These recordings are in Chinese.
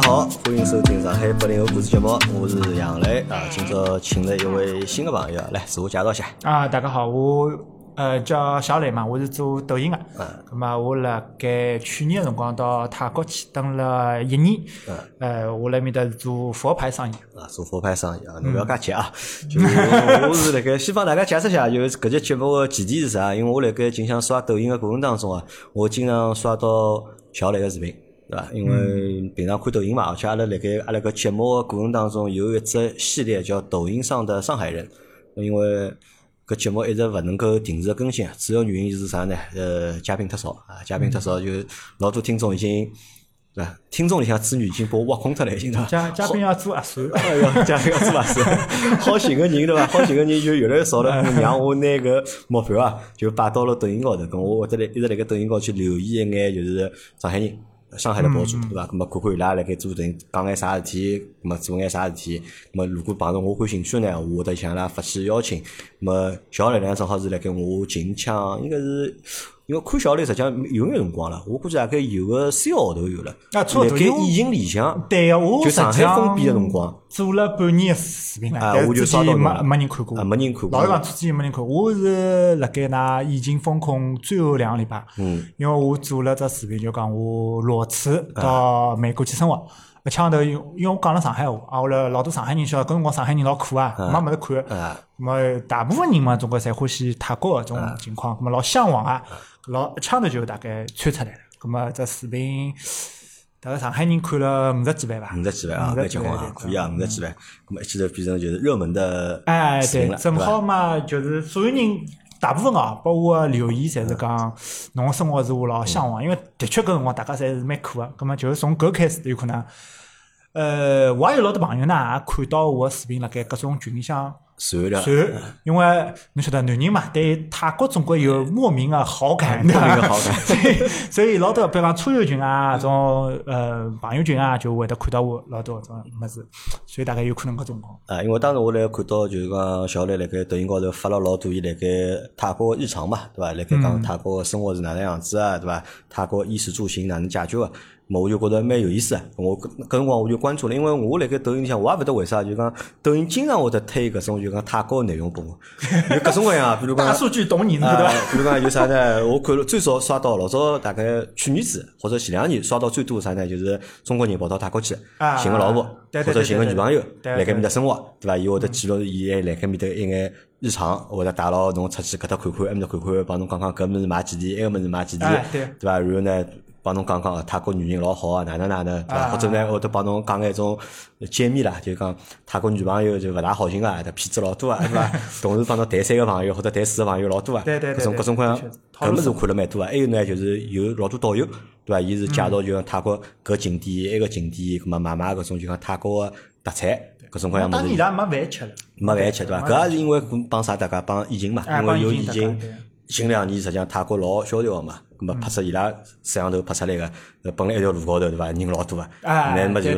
家好，欢迎收听上海八零后故事节目，我是杨磊啊。今朝请了一位新的朋友来自我介绍一下。啊，大家好，我呃叫小磊嘛，我是做抖音的。嗯。咁么我辣盖去年辰光到泰国去蹲了一年。嗯。呃，我辣面搭是做佛牌生意。啊，做佛牌生意啊，侬勿要介急啊。就我是辣盖先帮大家解释一下，就是搿节节目个前提是啥？因为我辣盖经常刷抖音个过程当中啊，我经常刷到小磊个视频。对伐？因为平常看抖音嘛，而且阿拉辣盖阿拉搿节目个过程当中有一只系列叫《抖音上的上海人》，因为搿节目一直勿能够定时更新，主要原因是啥呢？呃，嘉宾太少啊，嘉宾太少，就老多听众已经对伐？听众里向子女已经把我挖空脱了，已经对伐？嘉嘉宾要做核酸，哎哟，嘉宾要做核酸，好寻个人对伐？好寻个人就越来越少了，让我拿个目标啊，就摆到了抖音高头，跟我会得来一直辣盖抖音高去留意一眼，就是上海人。上海的博主对伐？咁么看看伊拉辣盖做点讲眼啥事体，咁么做眼啥事体。咁么如果碰着我感兴趣呢，我会得向伊拉发起邀请。咁么小力量正好是辣盖我近腔，应该是。因为看小雷实际上有眼辰光了，我估计大概有个三个号头有了。啊，错在疫情里向，对个，我就上海封闭的辰光，做了半年视频了，啊，我就刷到没没人看过，啊，没人看过。老实讲，之前没人看，我是辣盖那疫情封控最后两个礼拜，嗯，因为我做了只视频，就讲我裸辞到美国去生活。一枪头，因因为我讲了上海话，啊，我来老多上海人晓得，搿辰光上海人老苦啊，没物事看。啊，么大部分人嘛，总归侪欢喜泰国搿种情况，么老向往啊。老一枪头就大概窜出来了，咁么这视频大概上海人看了五十几万吧，五十几万啊，蛮结棍啊，可以啊，五十几万，咁么一记头变成就是热门的哎，对，正好嘛，就是所有人大部分啊，包括留言，侪是讲侬个生活是我老向往，因为的确搿辰光大家侪是蛮苦个，咁么就是从搿开始有可能，呃，我也有老多朋友呢，也看到我个视频辣盖各种群里向。传了，传，因为侬晓得男人嘛，对泰国总归有莫名的好感，莫名的好感，所以所以老多，比方车友群啊，种呃朋友群啊，就会得看到我老多种么子，所以大概有可能搿种况。啊，因为当时我来看到就是讲小雷辣盖抖音高头发了老多伊辣盖泰国日常嘛，对伐？辣盖讲泰国生活是哪能样子啊，对伐？泰国衣食住行哪能解决啊？么我就觉得蛮有意思啊！我搿搿辰光我就关注了，因为我辣盖抖音里向我也勿得为啥，就讲抖音经常会得推搿种就讲泰国内容拨我，有各种各样，比如讲大数据懂你呢，对伐？比如讲有啥呢？我看了最早刷到老早大概去年子或者前两年刷到最多啥呢？就是中国人跑到泰国去寻个老婆或者寻个女朋友辣盖面搭生活，对伐？伊会得记录伊辣盖面搭一眼日常，或者带牢侬出去搿搭看看，埃面搭看看，帮侬讲讲搿物事买几钿，埃个物事买几钿，对伐？然后呢？帮侬讲讲泰国女人老好啊，哪能哪能，对伐？或者呢，会得帮侬讲眼种揭秘啦，就讲泰国女朋友就勿大好寻啊，骗子老多啊，对伐？同时帮侬谈三个朋友或者谈四个朋友老多啊，对对各种各种各样，搿物事看了蛮多啊。还有呢，就是有老多导游，对伐？伊是介绍就讲泰国搿景点埃个景点，咾么买买搿种就讲泰国个特产，各种各样物事。当然伊拉没饭吃了，没饭吃对伐？搿也是因为帮啥大家帮疫情嘛，因为有疫情，近两年实际上泰国老萧条个嘛。咁么拍出伊拉摄像头拍出来个，本来一条路高头对伐？人老多啊，那么就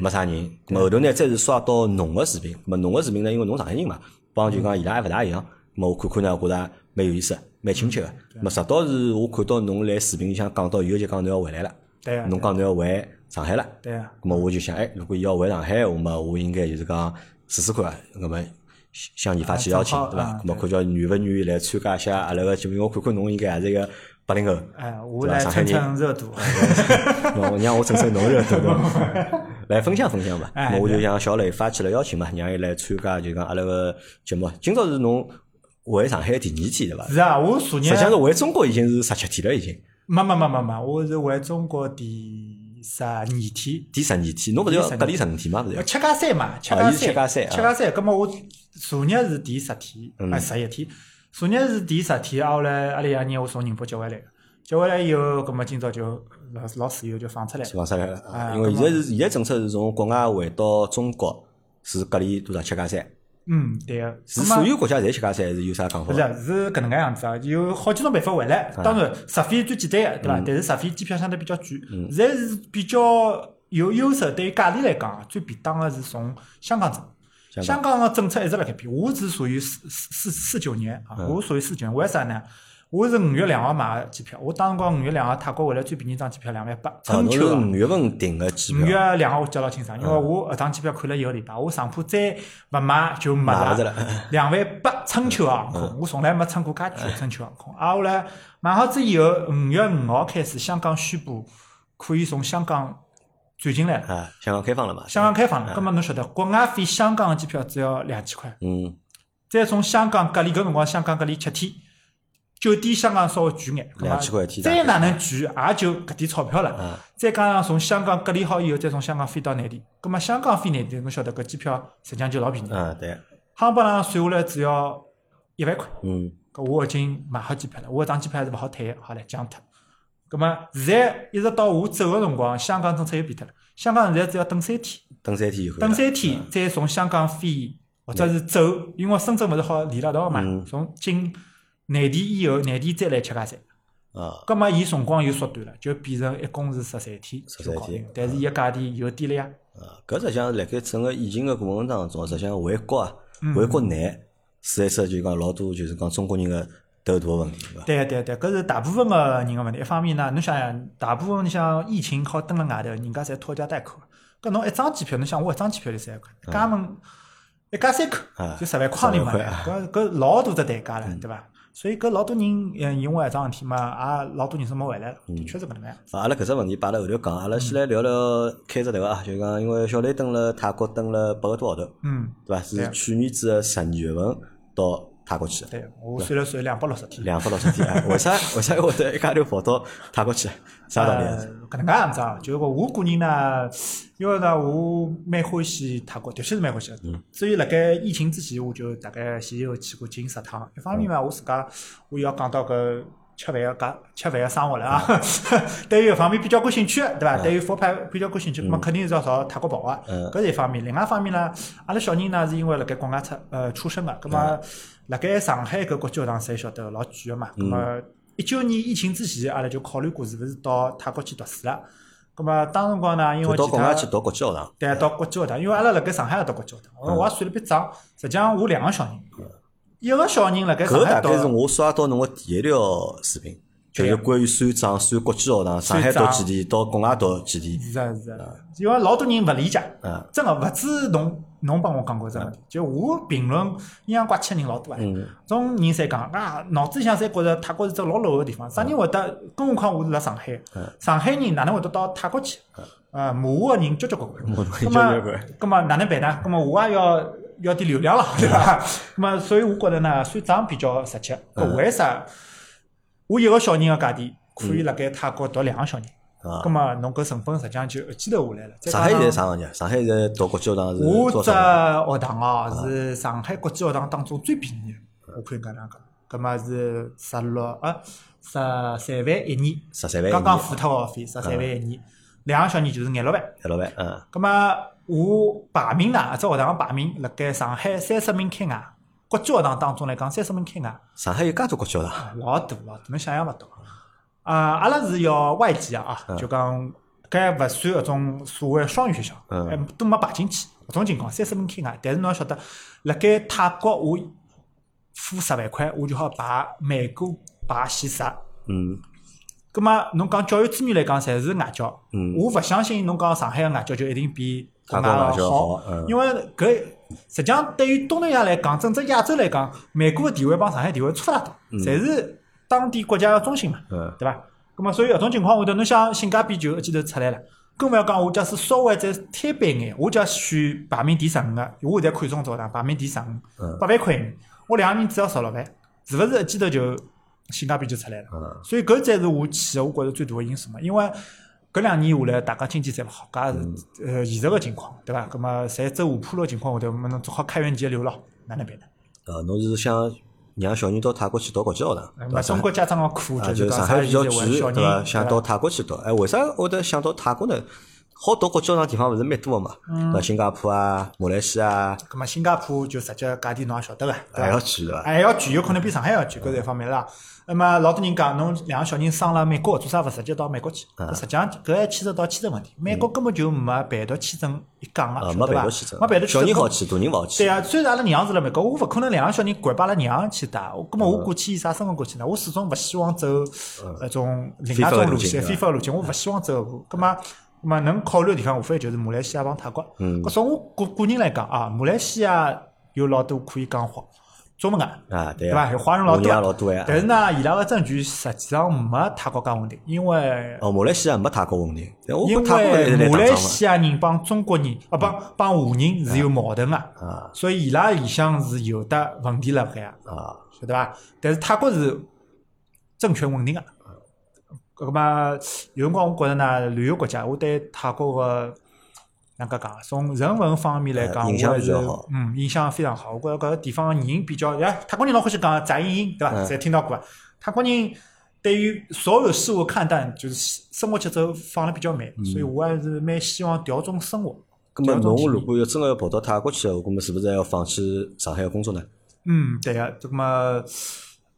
没啥人。咁后头呢，再是刷到侬个视频，咁么侬个视频呢，因为侬上海人嘛，帮就讲伊拉还勿大一样。咁么我看看呢，觉着蛮有意思，蛮亲切个。咁么直到是我看到侬来视频里向讲到以后就讲侬要回来了，侬讲侬要回上海了。对啊。咁么我就想，哎，如果伊要回上海，话么我应该就是讲试试看，咁么向你发起邀请，对伐？那么看叫愿勿愿意来参加一下阿拉个节目？我看看侬应该还是一个。八零后，哎，我来蹭蹭热度，我让我蹭蹭侬热度，来分享分享吧。那我就向小磊发起了邀请嘛，让伊来参加，就讲阿拉个节目。今朝是侬回上海第二天对伐？是啊，我昨日实际上是回中国已经是十七天了，已经。没没没没没，我是回中国第十二天。第十二天，侬勿是要隔离十五天吗？勿是？七加三嘛，七加三，七加三，七加三。咁么我昨日是第十天，啊，十一天。昨日是第十天，后来阿拉爷让我从宁波接回来，接回来以后，葛末今朝就老老自由就放出来，放出来了。因为现在是现在政策是从国外回到中国是隔离多少七加三。嗯，对个。是所有国家侪吃加三，还是有啥讲法？不是，是搿能介样子啊，有好几种办法回来。当然，直飞最简单个，对伐？但是直飞机票相对比较贵。现在是比较有优势，对于价钿来讲，最便当个是从香港走。香港个政策一直辣盖变，我是属于四四四四九年啊，我属于四九年，为啥呢？我是五月两号买个机票，我当辰光五月两号泰国回来最便宜张机票两万八，春秋啊。五月份订个机票五，月两号我记老清爽，因为我搿张机票看了一个礼拜，我上铺再勿买就没了。两万八春秋航空，我从来没乘过介贵的春秋航空。啊，后来买好之以后，五月五号开始，香港宣布可以从香港转进来了，啊，香港开放了嘛？香港开放了。葛末侬晓得，国外飞香港的机票只要两千块，嗯，再从香港隔离搿辰光，香港隔离七天，酒店香港稍微贵眼，葛末2000块一天再哪能贵也就搿点钞票了。再加上从香港隔离好以后，再从香港飞到内地，葛末香港飞内地，侬晓得搿机票实际上就老便宜，嗯，对，航班上算下来只要一万块。嗯，搿我已经买好机票了，我搿张机票还是勿好退个，好唻降脱。葛末现在一直到我走个辰光，香港政策又变脱了。香港现在只要等三天，等三天以后，等三天再从香港飞或者是走，因为深圳勿是好连了一道嘛，嗯。从进内地以后，内地再来吃家餐。啊，葛末伊辰光又缩短了，就变成一共是十三天就13天。但是伊个价钿又低了呀。啊，搿实际上辣盖整个疫情个过程当中，实际上回国啊，嗯回国难是一只就讲老多就是讲中国人个头大个问题，对伐？对对对，搿是大部分个人个问题。一方面呢，侬想想，大部分你像疫情好蹲辣外头，人家侪拖家带口。搿侬一张机票，侬想我一张机票就三万块，一家门一家三口啊就十万块钿嘛，10万块搿搿老大只代价了，对伐？所以搿老多人嗯因为搿桩事体嘛，也老多人是没回来确是搿能介。啊阿拉搿只问题摆辣后头讲，阿拉先来聊聊开只头啊，就讲因为小雷蹲辣泰国蹲了八个多号头，嗯，对伐？是去年子个十二月份到泰国去的，对我算了算两百六十天。两百六十天啊，为啥为啥会得一家头跑到泰国去？啥道理搿能介样子啊，就是讲我个人呢，因为呢，我蛮欢喜泰国，的确是蛮欢喜的。嗯所以辣盖疫情之前，我就大概前前后后去过近十趟。一方面嘛，我自家我要讲到搿吃饭个家吃饭个生活了啊，对于搿方面比较感兴趣的，对伐？对于佛牌比较感兴趣，那么肯定是要朝泰国跑啊。嗯搿是一方面。另外一方面呢，阿拉小人呢是因为辣盖国外出呃出生个，葛么辣盖上海搿国际学堂侪晓得老贵个嘛，咁么一九年疫情之前，阿拉就考虑过是勿是到泰国去读书了。咁么当辰光呢，因为到国外去读国际学堂，对，到国际学堂，因为阿拉辣盖上海也读国际学堂，我我也算了笔账，实际上我两个小人，一个小人辣盖上搿海读大概是我刷到侬个第一条视频，就是关于算账、算国际学堂，上海读算几钿，到国外读几钿。是啊是啊，因为老多人勿理解嗯，真个勿止侬侬帮我讲过这个问题，就我评论阴阳怪气的人老多啊，嗯种人侪讲啊，脑子里向侪觉着泰国是只老 low 个地方，啥人会得？更何况我是辣上海，上海人哪能会得到泰国去？呃，骂我个人交交关关，骂那侬交交么关，那么哪能办呢？那么我也要要点流量了，对伐？那么所以我觉着呢，算账比较实际。搿为啥？我一个小人个价钿可以辣盖泰国读两个小人？啊咁，么侬搿成本实际上就一记头下来了。再上海现在啥行业？上海现在读国际学堂是我只？学堂哦，是上海国际学堂当中最便宜的，我可以搿能讲。葛么是十六啊，十三万一年，十三万一年，刚刚付脱学费，十三万一年，两个小人就是廿六万。廿六万，嗯，咁么我排名呢，一只学堂个排名辣盖上海三十名开外，国际学堂当中来讲，三十门开外。上海有介多国际学堂，老大老大，侬想象勿到。啊，阿拉是要外籍啊，就讲搿勿算搿种所谓双语学校，嗯还都没排进去。搿种情况三十门开外，但是侬要晓得，辣盖泰国我付十万块，我就好排美国排前十。嗯葛末侬讲教育资源来讲，侪是外教。嗯我勿相信侬讲上海个外教就一定比国外好因为搿实际上对于东南亚来讲，整只亚洲来讲，美国个地位帮上海地位差勿大多，侪是当地国家个中心嘛。嗯对伐？咁么，所以搿种情况下头，侬想性价比就一记头出来了。更勿要讲，我假使稍微再摊板眼，我假选排名第十五个，我现在看中早堂排名第十五嗯，八万块我两个人只要十六万，是勿是一记头就性价比就出来了？嗯所以搿才是我去个，我觉着最大个因素嘛。因为搿两年下来，大家经济侪勿好，搿也是呃现实个情况，对伐？葛么侪走下坡路个情况下头，么侬只好开源节流咯，哪能办呢？呃，侬是想让小人到泰国去读国际学堂，对那伐？中国家长个课啊，就就是讲上海比较？贵，小对伐？人想到泰国去读，哎，为啥会得想到泰国呢？好到国交上地方勿是蛮多个嘛？嗯？新加坡啊、马来西亚咁么新加坡就直接价钿侬也晓得个，还要？去对伐？还要贵，有可能比上海要贵，搿是一方面啦。那么老多人讲，侬两个小人生了美国，做啥勿直接到美国去？实际上搿还牵涉到签证问题。美国根本就没办读签证一讲个，啊，没晓得伐办法签证，没办读签证小人好。去，大人勿好去。对啊，虽然阿拉娘是辣美国，我勿可能两个小人掼把阿拉娘去带，我根本我过去以啥身份过去呢？我始终勿希望走那种另外一种路线，非非法路径，我勿希望走搿步。葛末，葛末能考虑个地方无非就是马来西亚帮泰国。嗯搿从我个个人来讲啊，马来西亚有老多可以讲话中文个。啊，对对伐？啊，有华人老多。但是呢，伊拉个证据实际上没泰国介稳定，因为哦，马来西亚没泰国稳定，因为马来。西亚人帮中国人啊帮帮华人是有矛盾个，啊所以伊拉里向是有得问题辣海，啊，晓得伐？但是泰国是政权稳定个。搿么有辰光我觉着呢，旅游国家，我对泰国个哪能介讲？从人文方面来讲，我还是嗯，印象非常好。我觉着搿个地方人比较，哎，泰国人老欢喜讲宅阴阴，对伐？嗯侪听到过啊。泰国人对于所有事物看淡，就是生活节奏放得比较慢，嗯所以我还是蛮希望调整生活。咁么侬如果要真个要跑到泰国去个话，咁么是勿是还要放弃上海个工作呢？嗯，对个，这么，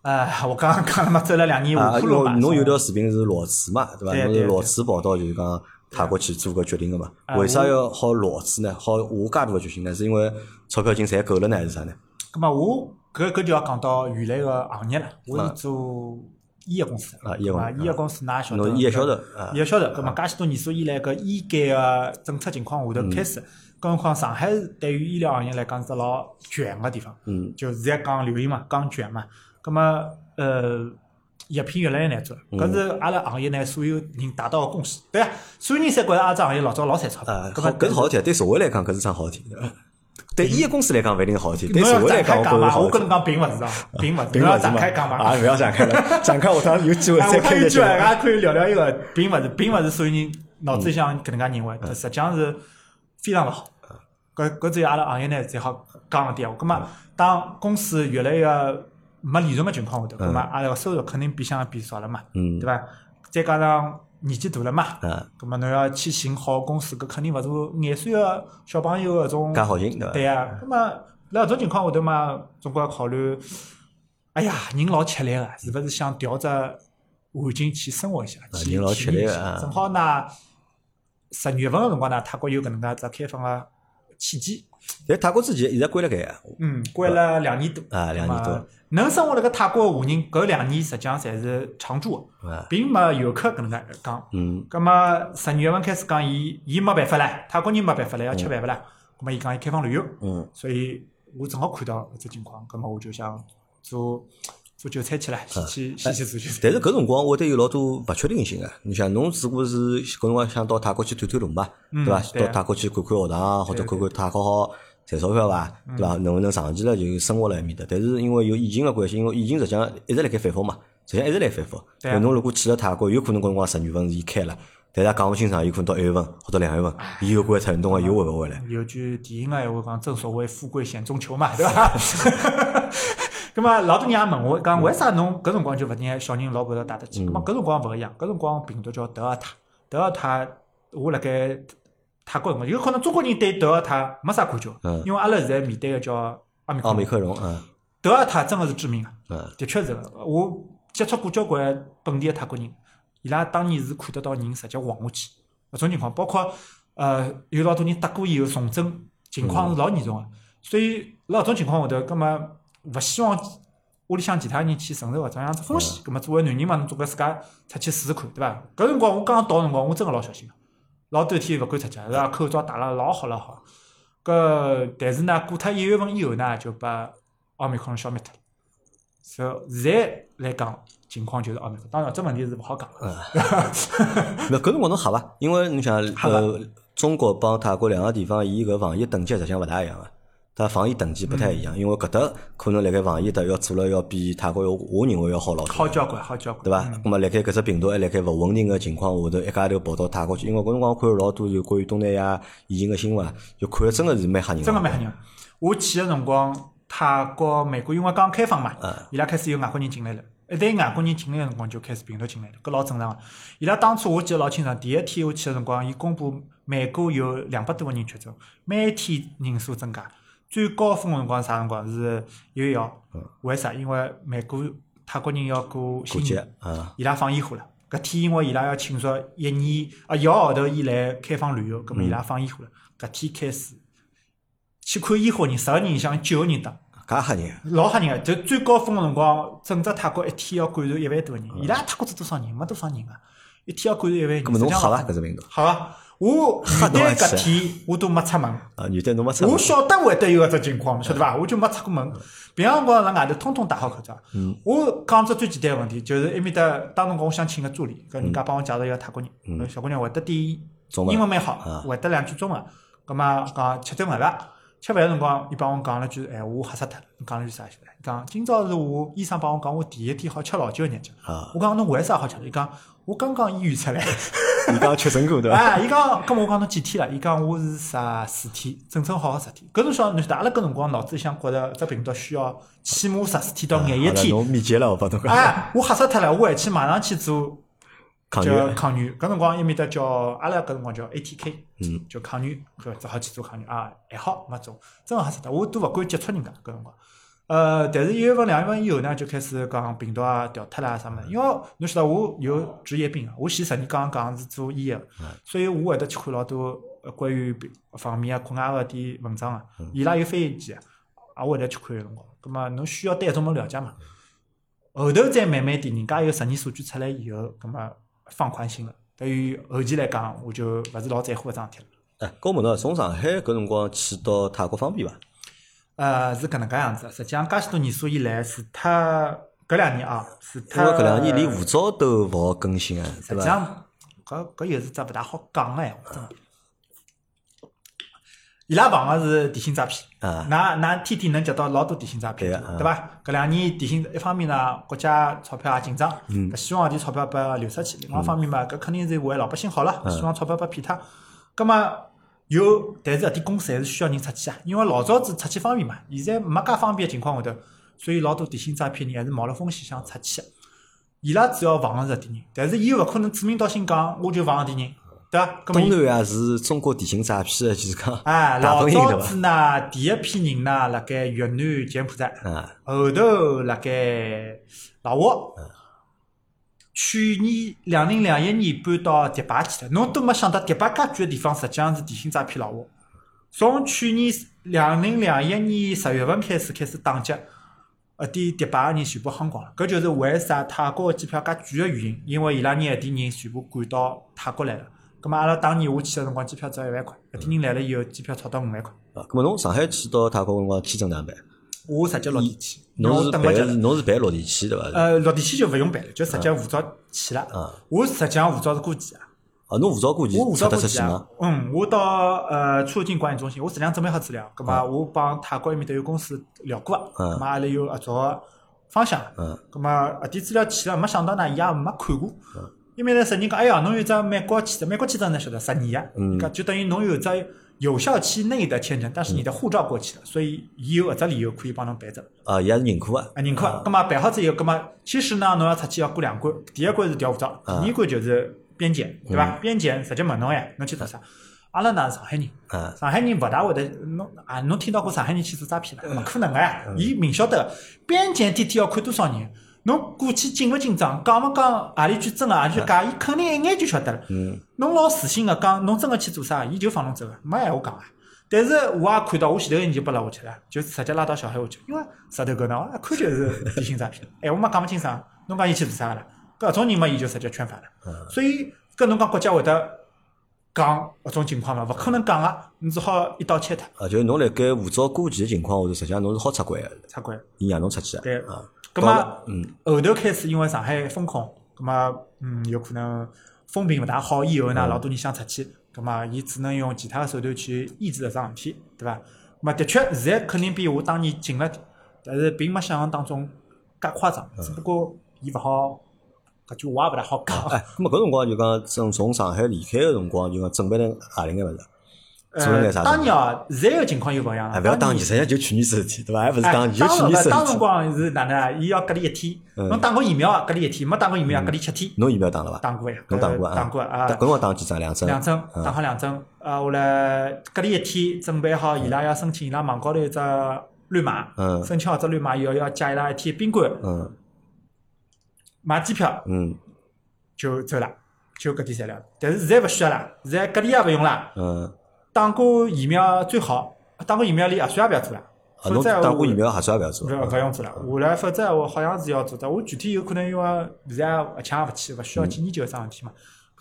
哎，我刚刚讲了嘛，走了两年下坡路嘛。为侬有条视频是裸辞嘛，对伐？侬是裸辞跑到就是讲泰国去做搿决定个嘛？啊为啥要好裸辞呢？好下介大个决心呢？是因为钞票已经赚够了呢，还是啥呢？咁么我搿搿就要讲到原来个行业了，我是做医药公司的啊医药医药公司㑚也晓得，侬医药销售啊医药销售，咁么介许多年数以来，搿医改个政策情况下头开始，更何况上海对于医疗行业来讲是老卷个地方，嗯，就现在讲流行嘛，讲卷嘛，咁么呃。药品越来越难做，嗯搿是阿拉行业呢所有人达到个共识，对啊，所有人侪觉着阿拉只行业老早老赚钞票啊，，咁么，搿是好事体，对社会来讲搿是桩好事体。对医药公司来讲勿一定是好事体，对社会来讲我觉我跟侬。讲并勿是啊，并勿是，勿是嘛展开讲嘛。啊，勿要展开了，展开下趟有机会啊，再我看有机会，开一节目。大家可以聊聊一个，并勿是，并勿是所有人脑子里向搿能介认为，嗯实际上是非常勿好。搿搿只有阿拉行业呢才好讲个点话。葛嗯末当公司越来越没利润个情况下头，葛末阿拉个收入肯定比相变少了嘛，嗯对伐？再加上年纪大了嘛，啊，葛末侬要去寻好公司，搿肯定勿是廿岁个小朋友搿种介好寻对伐？对啊，那么辣搿种情况下头嘛，总归要考虑，哎呀，人老吃力个，是勿是想调只环境去生活一下，去人老体验一下吃力个啊正好呢，十月份个辰光呢，泰国有搿能介只开放个契机，但泰国之前一直关了盖个，嗯，关了两年多啊两年多能生活辣盖泰国个华人，搿两年实际上侪是常住，啊，并没游客搿能介讲。嗯，葛么十二月份开始讲，伊伊没办法唻，泰国人没办法唻，要吃饭勿啦？咁么伊讲伊开放旅游，嗯，所以我正好看到搿只情况，葛么我就想做做韭菜去了，先去先去。但是搿辰光我得有老多勿确定性个。你想，侬如果是搿辰光想到泰国去探探路嘛，对伐？到泰国去看看学堂，或者看看泰国好赚钞票伐？嗯对伐？能勿能长期了就生活辣埃面搭？但是因为有疫情个关系，因为疫情实际上一直辣盖反复嘛，实际上一直辣反复。对啊侬如果去了泰国，有可能搿辰光十月份是伊开了，但是也讲勿清爽，有可能到一月份或者两月份，伊又关脱，侬讲又回勿回来？有句电影个闲话讲，正所谓富贵险中求嘛，对伐？咁么老多人也问我讲，为啥侬搿辰光就勿让小人老婆头带得去？咁么搿辰光勿一样，搿辰光病毒叫德尔塔，德尔塔我辣盖泰国辰光，有可能中国人对德尔塔没啥感觉嗯，因为阿拉现在面对个叫阿米克隆奥密克戎，嗯。德尔塔真个是致命个。嗯。的确是个，我接触过交关本地个泰国人，伊拉当年是看得到人直接亡下去，搿种情况，包括呃有老多人得过以后重症情况是老严重个，所以辣搿种情况下头，葛末勿希望屋里向其他人去承受搿种样子风险，葛末作为男人嘛，侬总归自家出去试试看，对伐？搿辰光我刚刚到个辰光，我真个老小心个，老多天勿敢出去，是伐？口罩戴了老好老好，搿但是呢，过脱一月份以后呢，就把奥密克戎消灭脱了。所以现在来讲，情况就是奥密克戎。当然，这问题是勿好讲的。那搿辰光侬吓伐？因为侬想，吓呃，中国帮泰国两个地方，伊搿防疫等级实际上勿大一样个，它防疫等级不太一样。因为搿搭可能辣盖防疫搭要做了要比泰国要我认为要好老多，好交关，好交关，对伐？咁么辣盖搿只病毒还辣盖勿稳定个情况下头，一家头跑到泰国去，因为搿辰光看了老多有关于东南亚疫情个新闻，就看了真个是蛮吓人的。真个蛮吓人。我去个辰光，泰国、美国因为刚开放嘛，伊拉开始有外国人进来了。一旦外国人进来个辰光，就开始病毒进来了，搿老正常个。伊拉当初我记得老清爽，第一天我去个辰光，伊公布美国有两百多个人确诊，每天人数增加，最高峰个辰光是啥辰光？是一月一号。为啥？因为美国泰国人要过新年，啊，伊拉放烟火了。搿天因为伊拉要庆祝一年啊一个号头以来开放旅游，葛末伊拉放烟火了。搿天开始去看烟火人，十个人里向九个人打。介吓人，老吓人个，就最高峰个辰光，整只泰国一天要感染一万多个人。伊拉泰国是多少人？没多少人个，一天要感染一万人。搿么侬吓伐？搿只病毒好个，我元旦搿天我都没出门，啊，没出门，我晓得会得有搿只情况，晓得伐？我就没出过门。平常辰光辣外头通通戴好口罩。我讲只最简单个问题，就是埃面搭当辰光我想请个助理，搿人家帮我介绍一个泰国人，搿小姑娘会得点中文英文蛮啊好，会得两句中文。葛末讲吃顿饭伐？吃饭个辰光，伊帮我讲了句闲话，我吓死脱了。讲了句啥晓得讲今朝是我医生帮我讲，我第一天好吃老酒个日脚。啊，我讲侬为啥好吃？伊讲我刚刚医院出来。你刚确诊过对伐？哎，伊讲，咁我讲侬几天了？伊讲我是啥四天，整整好好十天。搿侬晓得，侬晓得，阿拉搿辰光脑子里向觉着只病毒需要起码十四天到廿一天。侬密集了，我帮侬讲，哎，我吓死脱了，我回去马上去做叫抗原，抗原。搿辰光埃面搭叫阿拉搿辰光叫 ATK，嗯，叫抗原，搿只好去做抗原啊，还好没做，真个吓死脱，我都勿敢接触人家搿辰光。呃，但是一月份、两月份以后呢，就开始讲病毒啊调脱啦啥物事。因为侬晓得我有职业病啊，我前十年刚刚讲是做医个，所以我会得去看老多呃关于病方面啊、国外个点文章啊，伊拉有翻译机啊，也会得去看个辰光。葛末侬需要对搿种物了解嘛？后头再慢慢点，人家有实验数据出来以后，葛末放宽心了。对于后期来讲，我就勿是老在乎搿桩事体了。哎，搿我问侬，从上海搿辰光去到泰国方便伐？呃，是搿能介样子。实际上，介许多年数以来，除脱搿两年啊，除脱因为搿两年连护照都勿好更新啊？实际上，搿搿又是只勿大好讲个闲话，真个。伊拉碰个是电信诈骗，啊，㑚㑚天天能接到老多电信诈骗对伐？搿两年电信一方面呢，国家钞票也紧张，希望搿点钞票拨流出去；另外一方面嘛，搿肯定是为老百姓好了，嗯希望钞票拨骗脱。葛末有，但是搿点公司还是需要人出去啊，因为老早子出去方便嘛，现在没介方便个情况下头，所以老多电信诈骗人还是冒了风险想出去。伊拉主要防个是搿点人，但是伊又勿可能指名道姓讲我就防搿点人，对伐？葛末伊东南亚是中国电信诈骗的，就是讲哎，大老？早子呢，第一批人呢，辣盖越南、柬埔寨，啊，后头辣盖老挝。去年两零两一年搬到迪拜去了，侬都没想到迪拜介贵个地方，实际上是电信诈骗老挝。从去年两零两一年十月份开始开始打击，一点迪拜个人全部夯光了。搿就是为啥泰国个机票介贵个原因，因为伊拉拿一点人全部赶到泰国来了。葛末阿拉当年我去个辰光，机票只要一万块，一点人来了以后，机票炒到五万块。啊，咁么侬上海去到泰国辰光签证哪能办？我直接落地去，侬是办。侬是办落地签对伐？呃，落地签就勿用办了，就直接护照去了。啊我实际上护照是过期啊，啊，侬护照过期我护出照过期啊。嗯，我到呃出入境管理中心，我实际上准备好资料，葛啊末我帮泰国埃面搭有公司聊过葛末阿拉有合作个方向。嗯，葛末搿点资料去了，没想到呢，伊也没看过。嗯因为呢，实人讲，哎呀，侬有只美国签证，美国签证呢晓得十年啊，嗯搿就等于侬有只有效期内的签证，但是你的护照过期了，所以伊有搿只理由可以帮侬办着。啊，伊也是认可个。啊，认可。葛末办好之后，葛末其实呢，侬要出去要过两关，第一关是调护照，第二关就是边检，对伐？边检直接问侬哎，侬去做啥？阿拉呢上海人，啊，上海人勿大会得，侬啊，侬听到过上海人去做诈骗伐？勿可能个呀，伊明晓得个，边检天天要看多少人，侬过去紧勿紧张，讲勿讲何里句真个，何里句假，伊肯定一眼就晓得了。嗯，侬老自信个讲，侬真个去做啥，伊就放侬走个，没闲话讲个。但是我也看到，我前头个人就拨拉下去了，就直接拉到小海下去，因为石头搿呢，一看就是电信诈骗，闲话嘛讲勿清爽，侬讲伊去做啥个了？搿种人嘛，伊就直接圈返了。所以跟侬讲国家会得讲搿种情况嘛，勿可能讲个，你只好一刀切脱，啊，就是侬辣盖护照过期个情况下头，实际上侬是好出关个，出关。伊让侬出去个。对啊，葛到了末后头开始因为上海封控，葛末嗯有可能风评勿大好，以后呢老多人想出去，葛末伊只能用其他个手段去抑制搿桩事体，对伐？葛末的确现在肯定比我当年近了点，但是并没想象当中介夸张，只不过伊勿好搿句话也勿大好讲。哎，咁么搿辰光就讲从从上海离开个辰光，就讲准备了何里眼物事？呃，做了眼啥当年哦，现在个情况又勿一样哎，了。勿要当年，年实际上就去年子事体，对伐？还勿是哎，当年，就去当年子当辰事体。光是哪能啊？伊要隔离一天，嗯侬打过疫苗隔离一天，没打过疫苗隔离七天。侬疫苗打了伐？打过呀，侬打过啊？打过啊搿。辰光打几针？两针。两针，打好两针，啊，后来隔离一天，准备好伊拉要申请伊拉网高头一只绿码，嗯申请好只绿码以后要借伊拉一天宾馆，嗯买机票嗯就走了，就搿点材料。但是现在勿需要了，现在隔离也勿用了，嗯。打过疫苗最好，打过疫苗连核酸也勿要做了，啊，侬打过疫苗，核酸也勿要做。勿勿用做了。后来否则闲话好像是要做的，我具体有可能因为现在一腔也勿去，勿需要检验就搿桩事体嘛。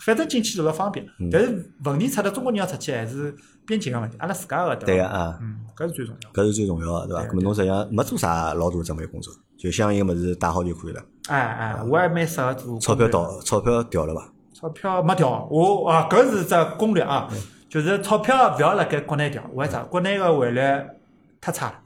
反正进去老方便，但是问题出了中国人要出去还是边境个问题，阿拉自家个对个啊，嗯，搿是最重要。搿是最重要个，对伐？对咁么侬实际上没做啥老大准备工作，就相应个物事打好就可以了。哎哎，我还蛮适合做钞票到钞票调了伐？钞票没调，我啊搿是只攻略啊，就是钞票勿要辣盖国内调，为啥？国内个汇率太差了，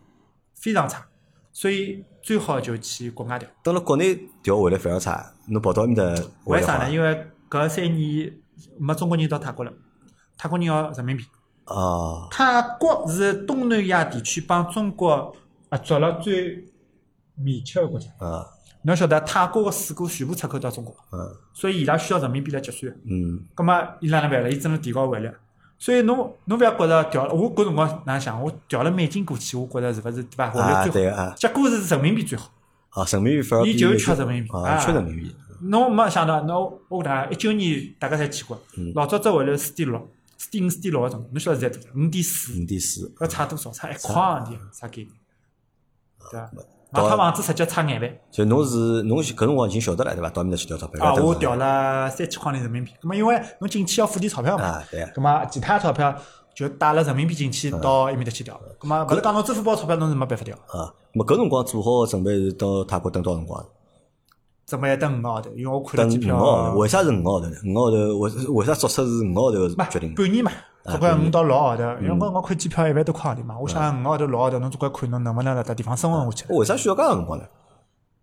非常差，所以最好就去国外调。到了国内调汇率反而差，侬跑到埃面搭为啥呢？因为搿三年没中国人到泰国了，泰国人要人民币。哦，泰国是东南亚地区帮中国合作了最密切个国家。啊，侬晓得泰国个水果全部出口到中国，嗯所以伊拉需要人民币来结算。嗯葛末伊哪能办了？伊只能提高汇率。所以侬侬勿要觉着调了，我搿辰光哪能想？我调了美金过去，我觉着是勿是对伐？啊，汇率最好。对结果是人民币最好。啊，人民币反而比伊就美缺人民币啊，啊缺人民币。侬没想到，侬我讲一九年大家侪去过，嗯老早只汇率四点六、四点五、四点六个钟，侬晓得现在多少？五点四，五点四，搿差多少？差一块钿，差概念，对伐？到买套房子直接差眼万。就侬是侬搿辰光已经晓得了对伐？到埃面搭去调钞票。啊，我调了三千块钿人民币。咁么因为侬进去要付点钞票嘛，啊，对个。咁么其他钞票就带了人民币进去到埃面搭去调。咁么勿是讲侬支付宝钞票侬是没办法调，啊，咁么搿辰光做好个准备是到泰国等多少辰光？准备等五个号头，因为我看了等机票，五个号头，为啥是五个号头呢？五个号头为为啥做出是五个号头没决定？半年嘛，啊总归五到六个号头。因为嗯我我看机票一万多块钿嘛，我想五个号头六号头，侬总归看侬能勿能辣搭地方生活下去。为啥需要介长辰光呢？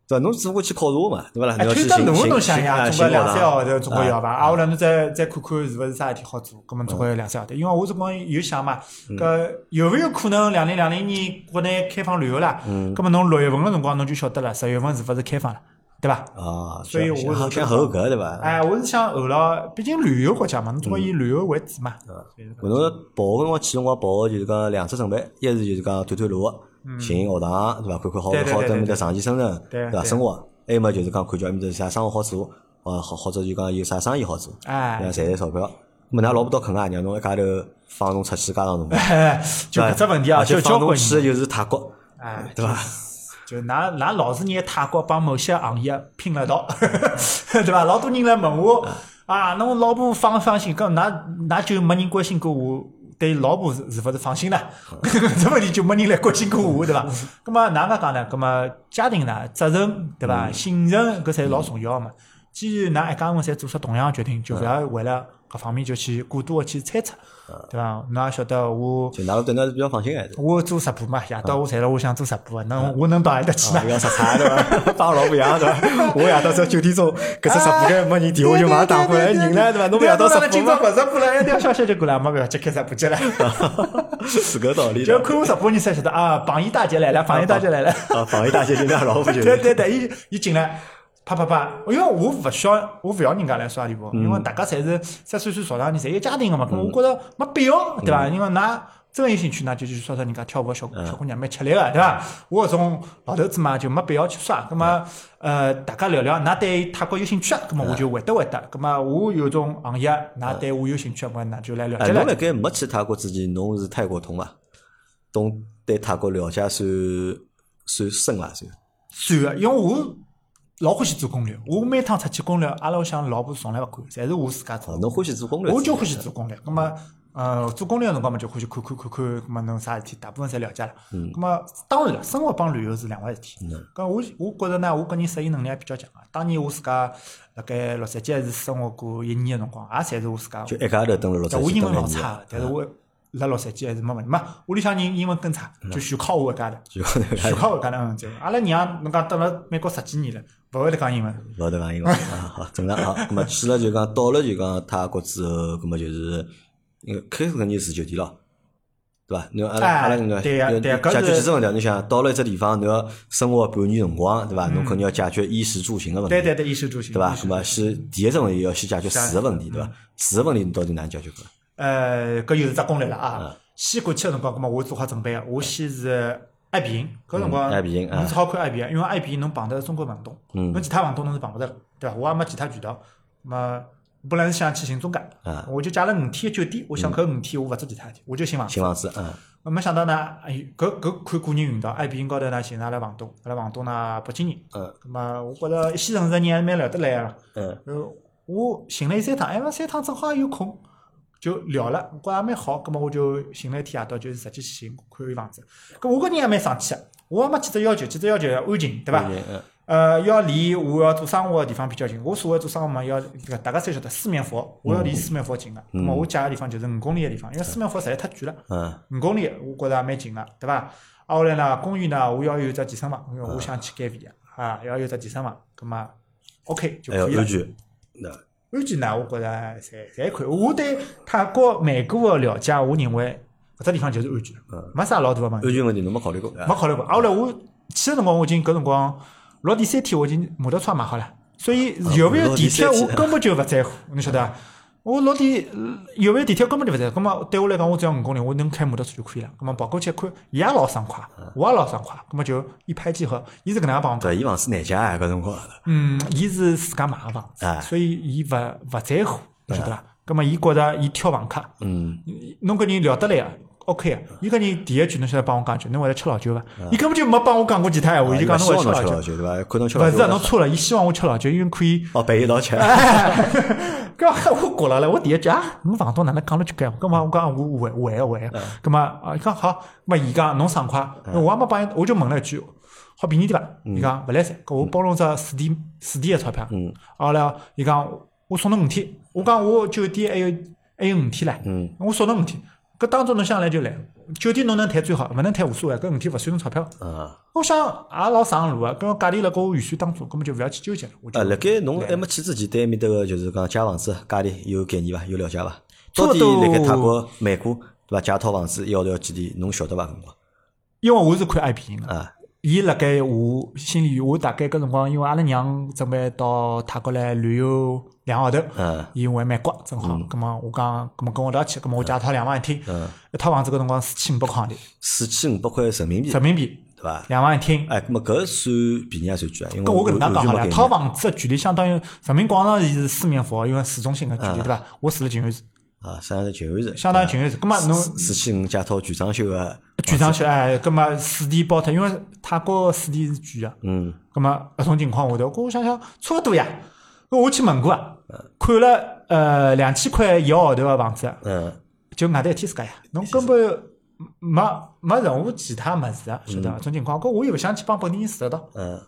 对伐？侬只不过去考察嘛，对伐啦？推得侬侬想呀，寻总归两三个号头头总归要伐？啊，我来侬再再看看是勿是啥事体好做，葛末总归两三个号头。因为我总归有想嘛，嗯搿有勿有可能两零两零年国内开放旅游啦？嗯葛末侬六月份个辰光侬就晓得了，十月份是勿是开放了，对伐？啊，所以我想是想后搿对伐？哎，我是想后了，毕竟旅游国家嘛，侬总归以旅游为主嘛。所以搿侬跑个辰光去辰光跑个就是讲两只准备，一是就是讲探探路，寻学堂对伐？看看好对对对对好在埃面搭长期生存对伐？生活，还有么就是讲看叫埃面搭有啥生活好做，啊好或者就讲有啥生意好做，哎？赚赚钞票。咁么㑚老婆倒肯啊，让侬一家头放侬出去介长辰光，哎，就搿只问题啊，就交关放侬去就是泰国，哎，对伐？就拿拿老是拿泰国帮某些行业拼了道，对伐？老多人来问我啊，侬老婆放勿放心？搿㑚㑚就没人关心过我对老婆是是勿是放心呢？这问题就没人来关心过我，对伐？葛末哪能讲呢？葛末家庭呢，责任对伐？信任搿才是老重要个嘛。既然㑚一家人侪做出同样个决定，就勿要为了搿方面就去过多的去猜测，对伐？侬也晓得我。就㑚老对㑚是比较放心个，我做直播嘛，夜到我赚了，我想做直播，能我能到何里搭去呢？不要出差对伐？帮老婆一样对伐？我夜到只九点钟，搿只直播间没人，电话就马上打过来，人呢对伐？侬夜到直今播今？朝勿直播了，一条消息就过来，没办法，接开直播接了。是搿道理的。就看我直播，你才晓得啊，榜一大姐来了，榜一大姐来了。啊，防疫大姐就㑚老婆就对对对，伊伊进来。啪啪啪！因为我勿需要，我勿要人家来刷礼物，因为大家侪是三岁岁少长人，侪有家庭个嘛。咁我觉着没必要，对伐？因为㑚真有兴趣，那就去刷刷人家跳舞小小姑娘蛮吃力个，对伐？我搿种老头子嘛，就没必要去刷。咁么，呃，大家聊聊，㑚对泰国有兴趣啊？咁么我就回答回答。咁么我有种行业，㑚对我有兴趣，咁么那就来了哎，解了解。侬辣盖没去泰国之前，侬是泰国通伐？懂对泰国了解算算深伐？算算个，因为我老欢喜做攻略，我每趟出去攻略，阿拉屋里向老婆从来勿管，侪是我自家做哦，。侬欢喜做攻略？我就欢喜做攻略，咁么呃做攻略个辰光嘛，就欢喜看看看看，咁么侬啥事体，大部分侪了解了。嗯咁么当然了，生活帮旅游是两回事体。咁我我觉着呢，我个人适应能力还比较强个。当年我自家辣盖洛杉矶还是生活过一年个辰光，也侪是我自家。就一家头蹲辣洛杉矶我英文老差个，但是我辣洛杉矶还是没问题。没，屋里向人英文更差，就全靠我一家头。全靠我一家头，嗯，对。阿拉娘侬讲蹲辣美国十几年了，勿会得讲英文。勿会得讲英文 啊，好正常好。那么去了就讲到了就讲泰国之后，那么就是开始肯定是住酒店咯，对伐？侬阿拉哎阿拉搿对呀个对呀搿是解决几只问题，侬想到了一只地方，侬要生活半年辰光，对伐？侬肯定要解决衣食住行个问题，对对对，衣食住行，对伐？衣食那么是第一只问题要先解决住个问题，对伐？住个问题侬到底哪能解决个？呃，搿又是只攻略了嗯啊。先过去个辰光，葛末我做好准备，我先是爱彼迎，搿辰光嗯爱彼侬只好看爱彼迎，因为爱彼迎侬碰得中国房东，嗯。侬其他房东侬是碰勿着个，对伐？我也没其他渠道，那么本来是想去寻中介啊，我就借了五天的酒店，我想搿五天我勿做其他事体，我就寻房子寻。房子，嗯没想到呢，哎哟，搿搿看个人运道，爱彼迎高头呢寻着阿拉房东，阿拉房东呢北京人，嗯。葛末我觉着一线城市人还蛮聊得来个。嗯。呃，我寻了伊三趟，哎，三趟正好也有空，就聊了，我觉着也蛮好。葛末我就寻了一天夜到，就是直接去寻看伊房子。搿我搿人也蛮生气个，我也没几只要求，几只要求要安静，对伐？嗯呃，要离我要做生活个地方比较近。我所谓做生活嘛，要大家侪晓得四面佛，我要离四面佛近个。葛末我借个地方就是五公里个地方，因为四面佛实在太远了。嗯五公里，我觉着也蛮近个，对伐？啊，后来呢，公寓呢，我要有只健身房，因为我想去减肥个，啊，要有只健身房，葛末 OK 就可以了还要安。全？安全呢，我觉着侪侪可以。我对泰国曼谷个了解，我认为搿只地方就是安全，没啥老大个问题，安全问题侬没考虑过，没考虑过。啊后来我去个辰光，我已经搿辰光落地三天，我已经摩托车买好了，所以有没有地铁，我根本就勿在乎，侬晓得伐？我落地呃有没有地铁根本就勿在乎，葛末对我来讲，我只要五公里，我能开摩托车就可以了。葛末跑过去看，伊也老爽快，我也老爽快，葛末就一拍即合。伊是搿能样帮我讲。对，伊房子难借啊，搿辰光，嗯，伊是自家买个房哎子，所以伊勿勿在乎，侬晓得伐？葛末伊觉着伊挑房客，嗯，侬搿人聊得来个，OK 个。伊讲人第一句侬晓得帮我讲一句，侬会得吃老酒伐？嗯伊根本就没帮我讲过其他闲话，伊就讲侬会得吃老酒。对伐？吃老酒，勿是啊，侬错了，伊希望我吃老酒，因为可以。哦，陪伊一道吃，搿我过了了，我第一句啊，侬房东哪能讲了句搿？搿么我讲我会会个会个，搿么啊，伊讲好，搿么伊讲侬爽快，我也没帮伊，我就问了一句，好便宜点伐？伊讲勿来三，搿我包侬只四点四点个钞票。嗯，后来伊讲我送侬五天，我讲我酒店还有还有五天唻，嗯，我送侬五天，搿当中侬想来就来，酒店侬能退最好，勿能退无所谓，搿五天勿算侬钞票。啊。我想也老省路个，搿价钿辣盖我预算当中，根本就勿要去纠结了。我就啊，辣盖侬还没去之前，对埃面搭个就是讲借房子价钿有概念伐？有了解伐？到底辣盖泰国、美国对伐？借一套房子一号头要几钿？侬晓得伐？搿辰光因为我是看 I P 个。啊，伊辣盖我心里，我大概搿辰光，因为阿拉娘准备到泰国来旅游两个号头，嗯伊回美国正好，葛么我讲，葛末跟我一道去，葛么我借套两万一厅，嗯，一套房子个辰光四千五百块钿，四千五百块人民币，人民币对伐？两房一厅。哎，咁么搿算便宜还算贵啊？因为跟我搿能介讲好了，套房子的距离相当于人民广场，伊是四面佛，因为市中心个距离对伐？我住了静安寺，啊，相当于静安寺，相当于静安寺。葛么侬四千五加套全装修个，全装修，哎，葛末水电包脱，因为泰国水电是贵个。嗯，咁么搿种情况下头，搿我想想差勿多呀。搿我去问过啊，看了呃两千块一个号头个房子，嗯，就外头一天自家呀，侬根本没没任何其他物事啊，晓得伐？搿种情况，搿我又勿想去帮本地人住得到，嗯，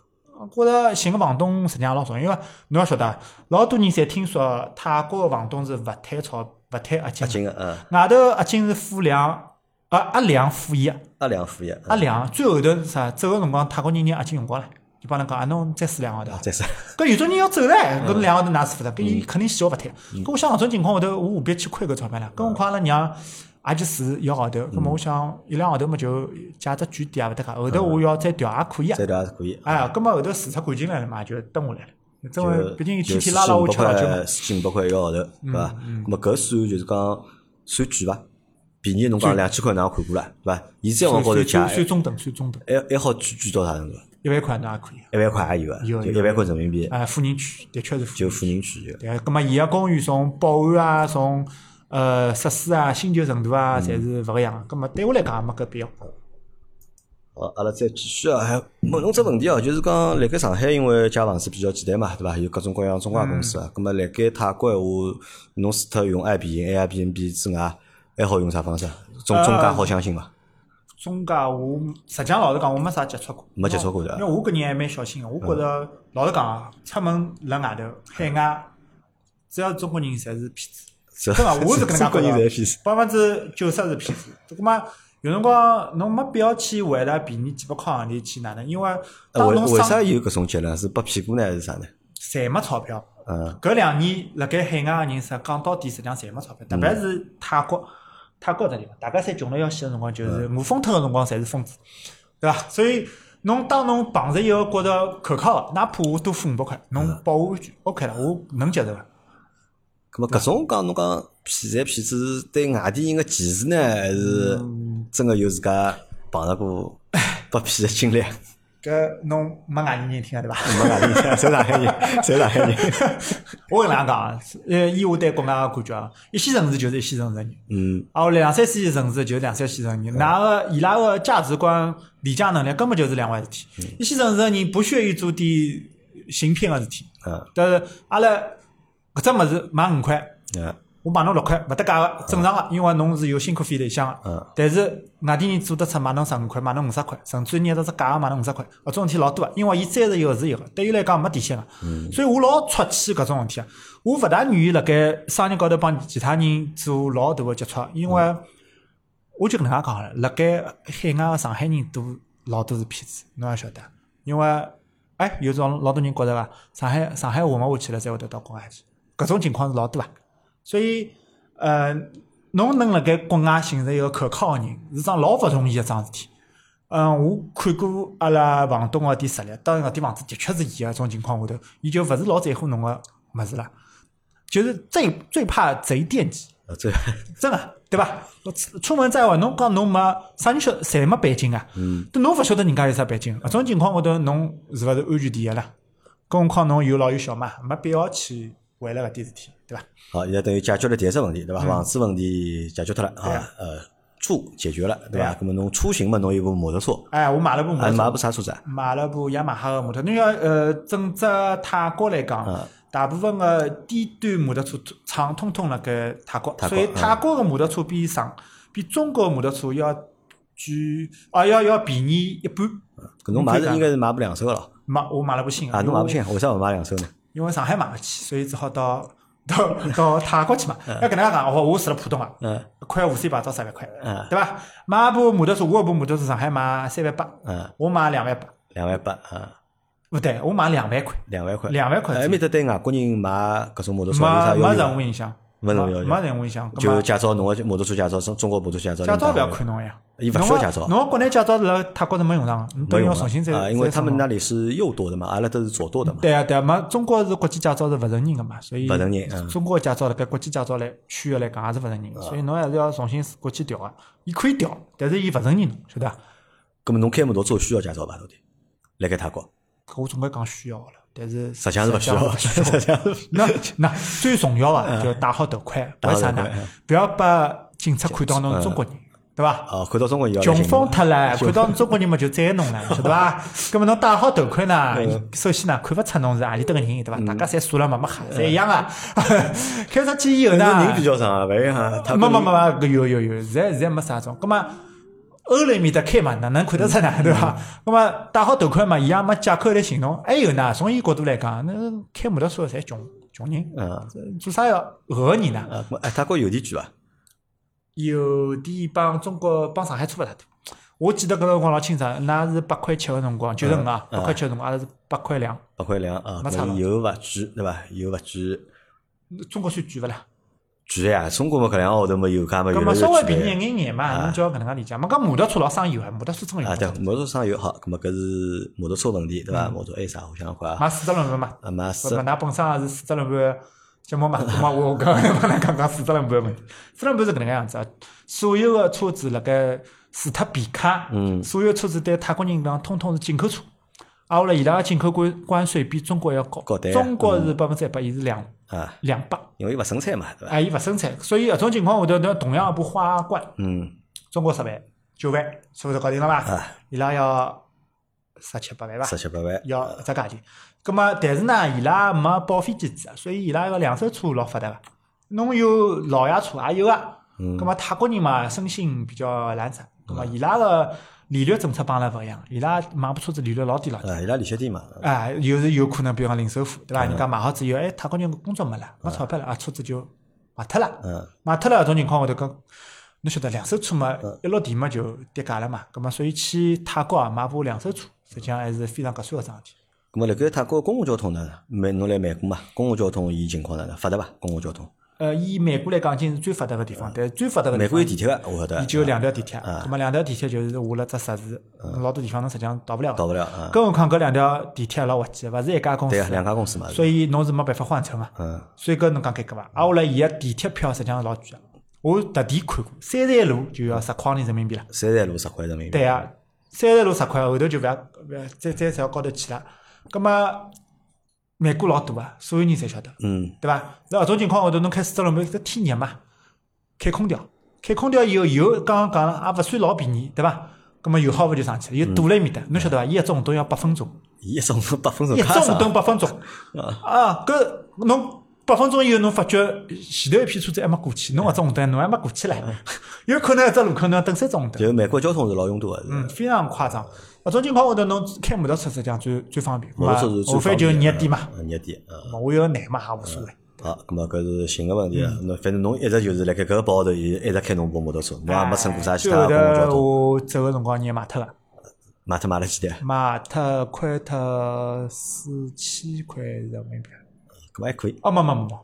觉着寻个房东实际上老重要，因为侬要晓得，老多人侪听说泰国个房东是勿退钞、勿退押金，押金个，嗯，外头押金是付两，啊押两付一，阿两付一，押两，最后头是啥？走个辰光，泰国人拿押金用光了，就帮侬讲啊，侬再试两个号头。再试，搿有种人要走了，搿两个号头哪是付的？搿伊肯定死活勿退。嗯搿我想搿种情况下头，我何必去亏搿钞票呢？更何况阿拉娘也就住一个号头，嗯葛末我想一两个号头嘛就价值贵点也勿得个，后头我要再调也可以啊。再调也是可以，哎，葛末后头处出感情来了嘛，就蹲下来了。因就为毕竟天就天拉拉我吃老酒嘛嗯4500块，四千五百块一个号头，对伐？咁么搿算就是讲算贵伐？便宜侬讲两千块哪能看过了，对伐？现在往高头加，算算中等，算中等，还还好贵贵到啥程度？一万块侬也可以。一万块也有个，有一万块人民币，哎，富人区的确是富人区。就富人区有。对，葛末伊个公寓从保安啊，从呃设施啊、新旧程度嗯啊，侪是勿个样个。葛末对我来讲也没搿必要。好，阿拉再继续啊，还问侬只问题哦，就是讲辣盖上海，因为借房子比较简单嘛，对伐？有各种各样中介公司啊。咁么辣盖泰国闲话，侬除脱用 Airbnb、Airbnb 之外，还好用啥方式？中中介好相信伐？中介我实际上老实讲，我没啥接触过，没接触过对伐因为我搿人还蛮小心个，我觉着老实讲啊，出门辣外头海外，只要是中国人，侪是骗子。这对伐？我是 搿能介骗子。百分之九十是骗子。葛末有辰光侬没必要去为了便宜几百块行钿去哪能，因为呃为当侬为啥有搿种结论？是被骗过呢，还是啥呢？侪没钞票。嗯搿两年辣盖海外个人，实讲到底实际上侪没钞票，特别是泰国。泰国搿地方，大家侪穷了要死个辰光，就是我疯脱个辰光，侪是疯子，对伐？所以侬当侬碰着一个觉着可靠个，哪怕我多付五百块，侬保我安全，OK 了，我能接受个。咁么搿种讲侬讲骗财骗子对外地人个歧视呢，还是真个有自家碰着过被骗的经历？搿侬没外地人听个对伐？没外地人，侪上海人，侪上海人。我跟哪能讲啊？呃，以我对国外个感觉啊，一线城市就是一线城市人，嗯，啊，我两三线城市就是两三线城市人，哪个伊拉个价值观、理解能力根本就是两回事。体。一线城市个人不屑于做点行骗个事体，嗯。但是阿拉搿只物事卖五块，嗯我卖侬六块，勿搭界个，正常个，因为侬是有辛苦费里向个。嗯但是外地人做得出卖侬十五块，卖侬五十块，甚至于捏到只假个卖侬五十块，搿种事体老多个，因为伊三十一个是一个，对伊来讲没底线个。所以我老出气搿种事体啊，我勿大愿意辣盖商业高头帮其他人做老大个接触，因为我就搿能介讲好了，辣盖海外个上海人多老多是骗子，侬也晓得，因为哎有种老多人觉着伐，上海上海混勿下去了，才会得到国外去，搿种情况是老多啊。所以，呃，侬能辣盖国外寻着一个可靠个人，是桩老勿容易个桩事体。嗯，我看过阿拉房东个点实力，当然搿点房子的确是伊个种情况下头，伊就勿是老在乎侬个物事了，就是最最怕贼惦记，啊，这真个对伐？出出门在外，侬讲侬没啥人晓得，侪没背景啊，嗯，但侬勿晓得人家有啥背景，搿种情况下头，侬是勿是安全第一啦？更何况侬有老有小嘛，没必要去为了搿点事体，对伐？好，现在等于解决了第一只问题，对伐？房子问题解决脱了对啊啊，呃，住解决了，对伐？那么侬出行嘛，侬有部摩托车，哎，我买了部摩啊，托车买部啥车子啊？买了部雅马哈个摩托，侬要呃，整只泰国来讲，嗯大部分个低端摩托车厂通通辣盖泰国，所以泰国个摩托车比上比中国摩托车要贵啊，要要便宜一半。搿侬买是应该是买部两手个咯，买我买了部新个，啊，侬买不因为起，为啥勿买两手呢？因为上海买勿起，所以只好到到到泰国去嘛。要搿能介讲，我我住了浦东个，嗯一块无线牌照三万块，嗯对伐？买部摩托车，我一部摩托车上海买三万八，嗯，我买两万八，两万八啊，勿对，我买两万块。两万块，两万块哎埃面搭对外国人买搿种摩托车有啥没没要求？任何影响，没任何要求没任何影响。就搿驾照，侬个摩托车驾照，中中国摩托车驾照，么驾照勿要侬看侬呀，伊勿需要驾照侬国内驾照辣泰国是没用上个，侬等于没用了要重新再啊，因为他们那里是右舵的嘛，阿拉都是左舵的嘛。对啊对啊，没中国是国际驾照是勿承认个嘛，所以勿承认嗯中国个驾照辣盖国际驾照来区域来讲也是勿承认个，所以侬还是要重新国际调个。伊可以调，但是伊勿承认侬，晓得伐？咁么侬开摩托车需要驾照伐？到底？辣盖泰国，搿我总归讲需要个了，但是实际上是勿 需要，那那最重要个就戴好头盔，为啥呢？不要把警察看到侬中国人，对伐？哦，看到中国人要穷疯脱了，看到中国人嘛就宰侬了，晓得伐？葛么侬戴好头盔呢，嗯首先呢看勿出侬是何里搭个人，对伐？大家侪素了嘛，没黑，侪一样啊。开出去以后呢，人比较少啊，勿一样。没没没没，搿有有有，现在现在没啥种。葛么欧来面搭开嘛，哪能看得出呢？对伐？那么戴好头盔嘛，伊也没借口来寻侬。还有呢，从伊角度来讲，那开摩托车侪穷穷人，嗯做啥要讹个人呢？啊，咁哎，泰国邮钿贵伐？邮钿帮中国帮上海差勿大多。我记得搿辰光老清爽，㑚是八块七个辰光，九十五啊，八块七个辰光，阿拉是八块两。八块两啊，没差老咁邮勿贵对伐？邮勿贵，中国算贵勿啦？贵呀！中国嘛搿两个号头嘛油价嘛葛越来稍微便宜一眼眼嘛，侬就要搿能介理解。嘛讲摩托车老省油啊，摩托车真啊。对有。，摩托车省油好，咁么搿是摩托车问题对伐？摩托还有啥？我想想看啊，买四只轮盘嘛，啊买勿四勿，㑚本身也是四只轮盘节目嘛，咁么 我刚刚帮㑚讲讲四只轮盘个问题。四只轮盘是搿能介样子啊，所有个车子辣盖除脱皮卡，嗯所有车子对泰国人讲，通通是进口车。挨下来伊拉个进口关关税比中国要高中国是百分之一百，伊是两啊，两百，因为伊勿生产嘛，对伐？哎，伊勿生产，所以搿种情况下头，侬同样一部花冠，嗯中国十万、九万，是勿是搞定了伐？啊，伊拉要十七八万伐？十七八万，要一只价钿。葛么，但是呢，伊拉没报废机制啊，所以伊拉个两手车老发达个。侬有老爷车也有啊。嗯葛么泰国人嘛，生性比较懒散，葛么伊拉个利率政策帮阿拉勿一样，伊拉买部车子利率老低老低。啊，伊拉利息低嘛，哎，有是有可能，比如讲零首付，对嗯伐？人家买好之后，哎，泰国人工作没了，没钞票了，啊，车子就卖脱了。嗯卖脱了搿种情况下头，搿侬晓得两手车嘛，嗯一落地嘛就跌价了嘛。葛么，所以去泰国啊买部两手车，实际上还是非常合算个桩事体。咁么辣盖泰国公共交通呢？曼侬来曼谷嘛？公共交通伊情况哪能？发达伐？公共交通呃，以美国来讲，已经是最发达个地方，但是最发达个地方美国有地铁个，我晓得伊。就有两条地铁，葛末两条地铁就是下了只石字，老多地方侬实际上到不了的。到不了啊。更何况搿两条地铁老滑稽，勿是一家公司，两家公司嘛。所以侬是没办法换乘啊。嗯，所以搿侬讲搿个伐？啊，后来伊个地铁票实际上老贵个，我特地看过，三站路就要十块钿人民币了。三站路十块人民币。对啊，三站路十块，后头就勿要勿要再再侪要高头去了。葛末美国老大啊，所有人侪晓得，嗯，对伐？那搿种情况下头，侬开四轮门，搿天热嘛，开空调，开空调以后，油刚刚讲了也勿算老便宜，对伐？葛末油耗勿就上去了？又堵辣埃面搭，侬晓得伐？伊一只红灯要八分钟，伊一钟头八分钟一只红？灯八分钟，啊，搿侬八分钟以后，侬发觉前头一批车子还没过去，侬搿只红灯侬还没过去唻，有可能一只路口侬要等三只红灯。就美国交通是老拥堵个，是。嗯，非常夸张。搿种情况下头，侬开摩托车实际上最最方便，摩托车无非就热点嘛，嗯热点，嗯。我有难嘛也无所谓。好，咁么搿是新个问题啊。那反正侬一直就是辣盖搿个包头，一一直开侬部摩托车，侬也没乘过啥其他公共交头通。我走个辰光，人买脱个，买脱买了几钿？买脱亏脱四千块人民币。咁么还可以。哦，没没没没，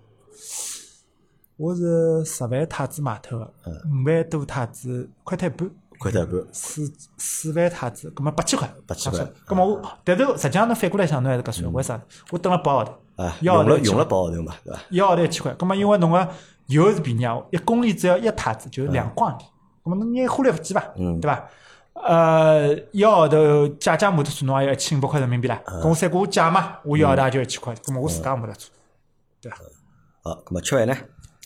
我是十万泰铢买脱个，嗯五万多泰铢，亏脱一半。亏脱一半。四四万泰铢，葛末八千块，八千块葛末我，但是实际上侬反过来想，侬还是搿算，为啥？我等了八个号头，啊，一个号用了用了八号头嘛，对伐？一个号头一千块，葛末因为侬个油是便宜啊，一公里只要一泰铢，就是两光钿，葛末侬拿花来不计伐？嗯对伐？呃，一个号头借借摩托车侬也要一千五百块人民币啦，嗯搿我三个我借嘛，我一个号头也就一千块，那么我自家摩托车，对伐？好，那么吃饭呢？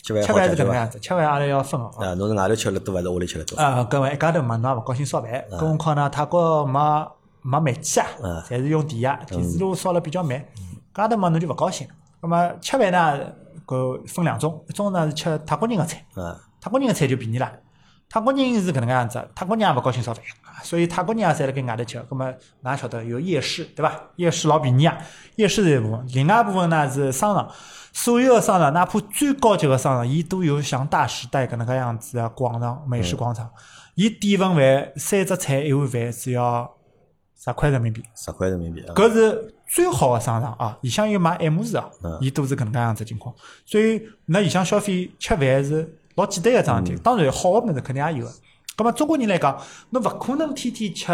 吃饭？是搿能样子，吃饭阿拉要分个啊。啊，侬是外头吃了多还是屋里吃了多？啊，搿位一家头嘛，侬也勿高兴烧饭，更何况呢，泰国没没煤气啊嗯，侪是用电啊，电磁炉烧了比较慢，家头嘛侬就勿高兴。葛么吃饭呢，搿分两种，一种呢是吃泰国人个菜，啊，泰国人个菜就便宜啦。泰国人是搿能介样子，泰国人也勿高兴烧饭，所以泰国人也侪辣盖外头吃。葛么，㑚晓得有夜市对伐？夜市老便宜啊，夜市是一部分，另外一部分呢是商场。所有个商场，哪怕最高级个商场，伊都有像大时代搿能介样子个广场、美食广场。伊点份饭，三只菜一碗饭只要十块人民币。十块人民币啊。搿是最好个商场啊！里向有卖 M 字啊嗯，伊都是搿能介样子情况。所以，㑚里向消费吃饭是老简单个桩事体。当然，好个物事肯定也有个。葛末中国人来讲，侬勿可能天天吃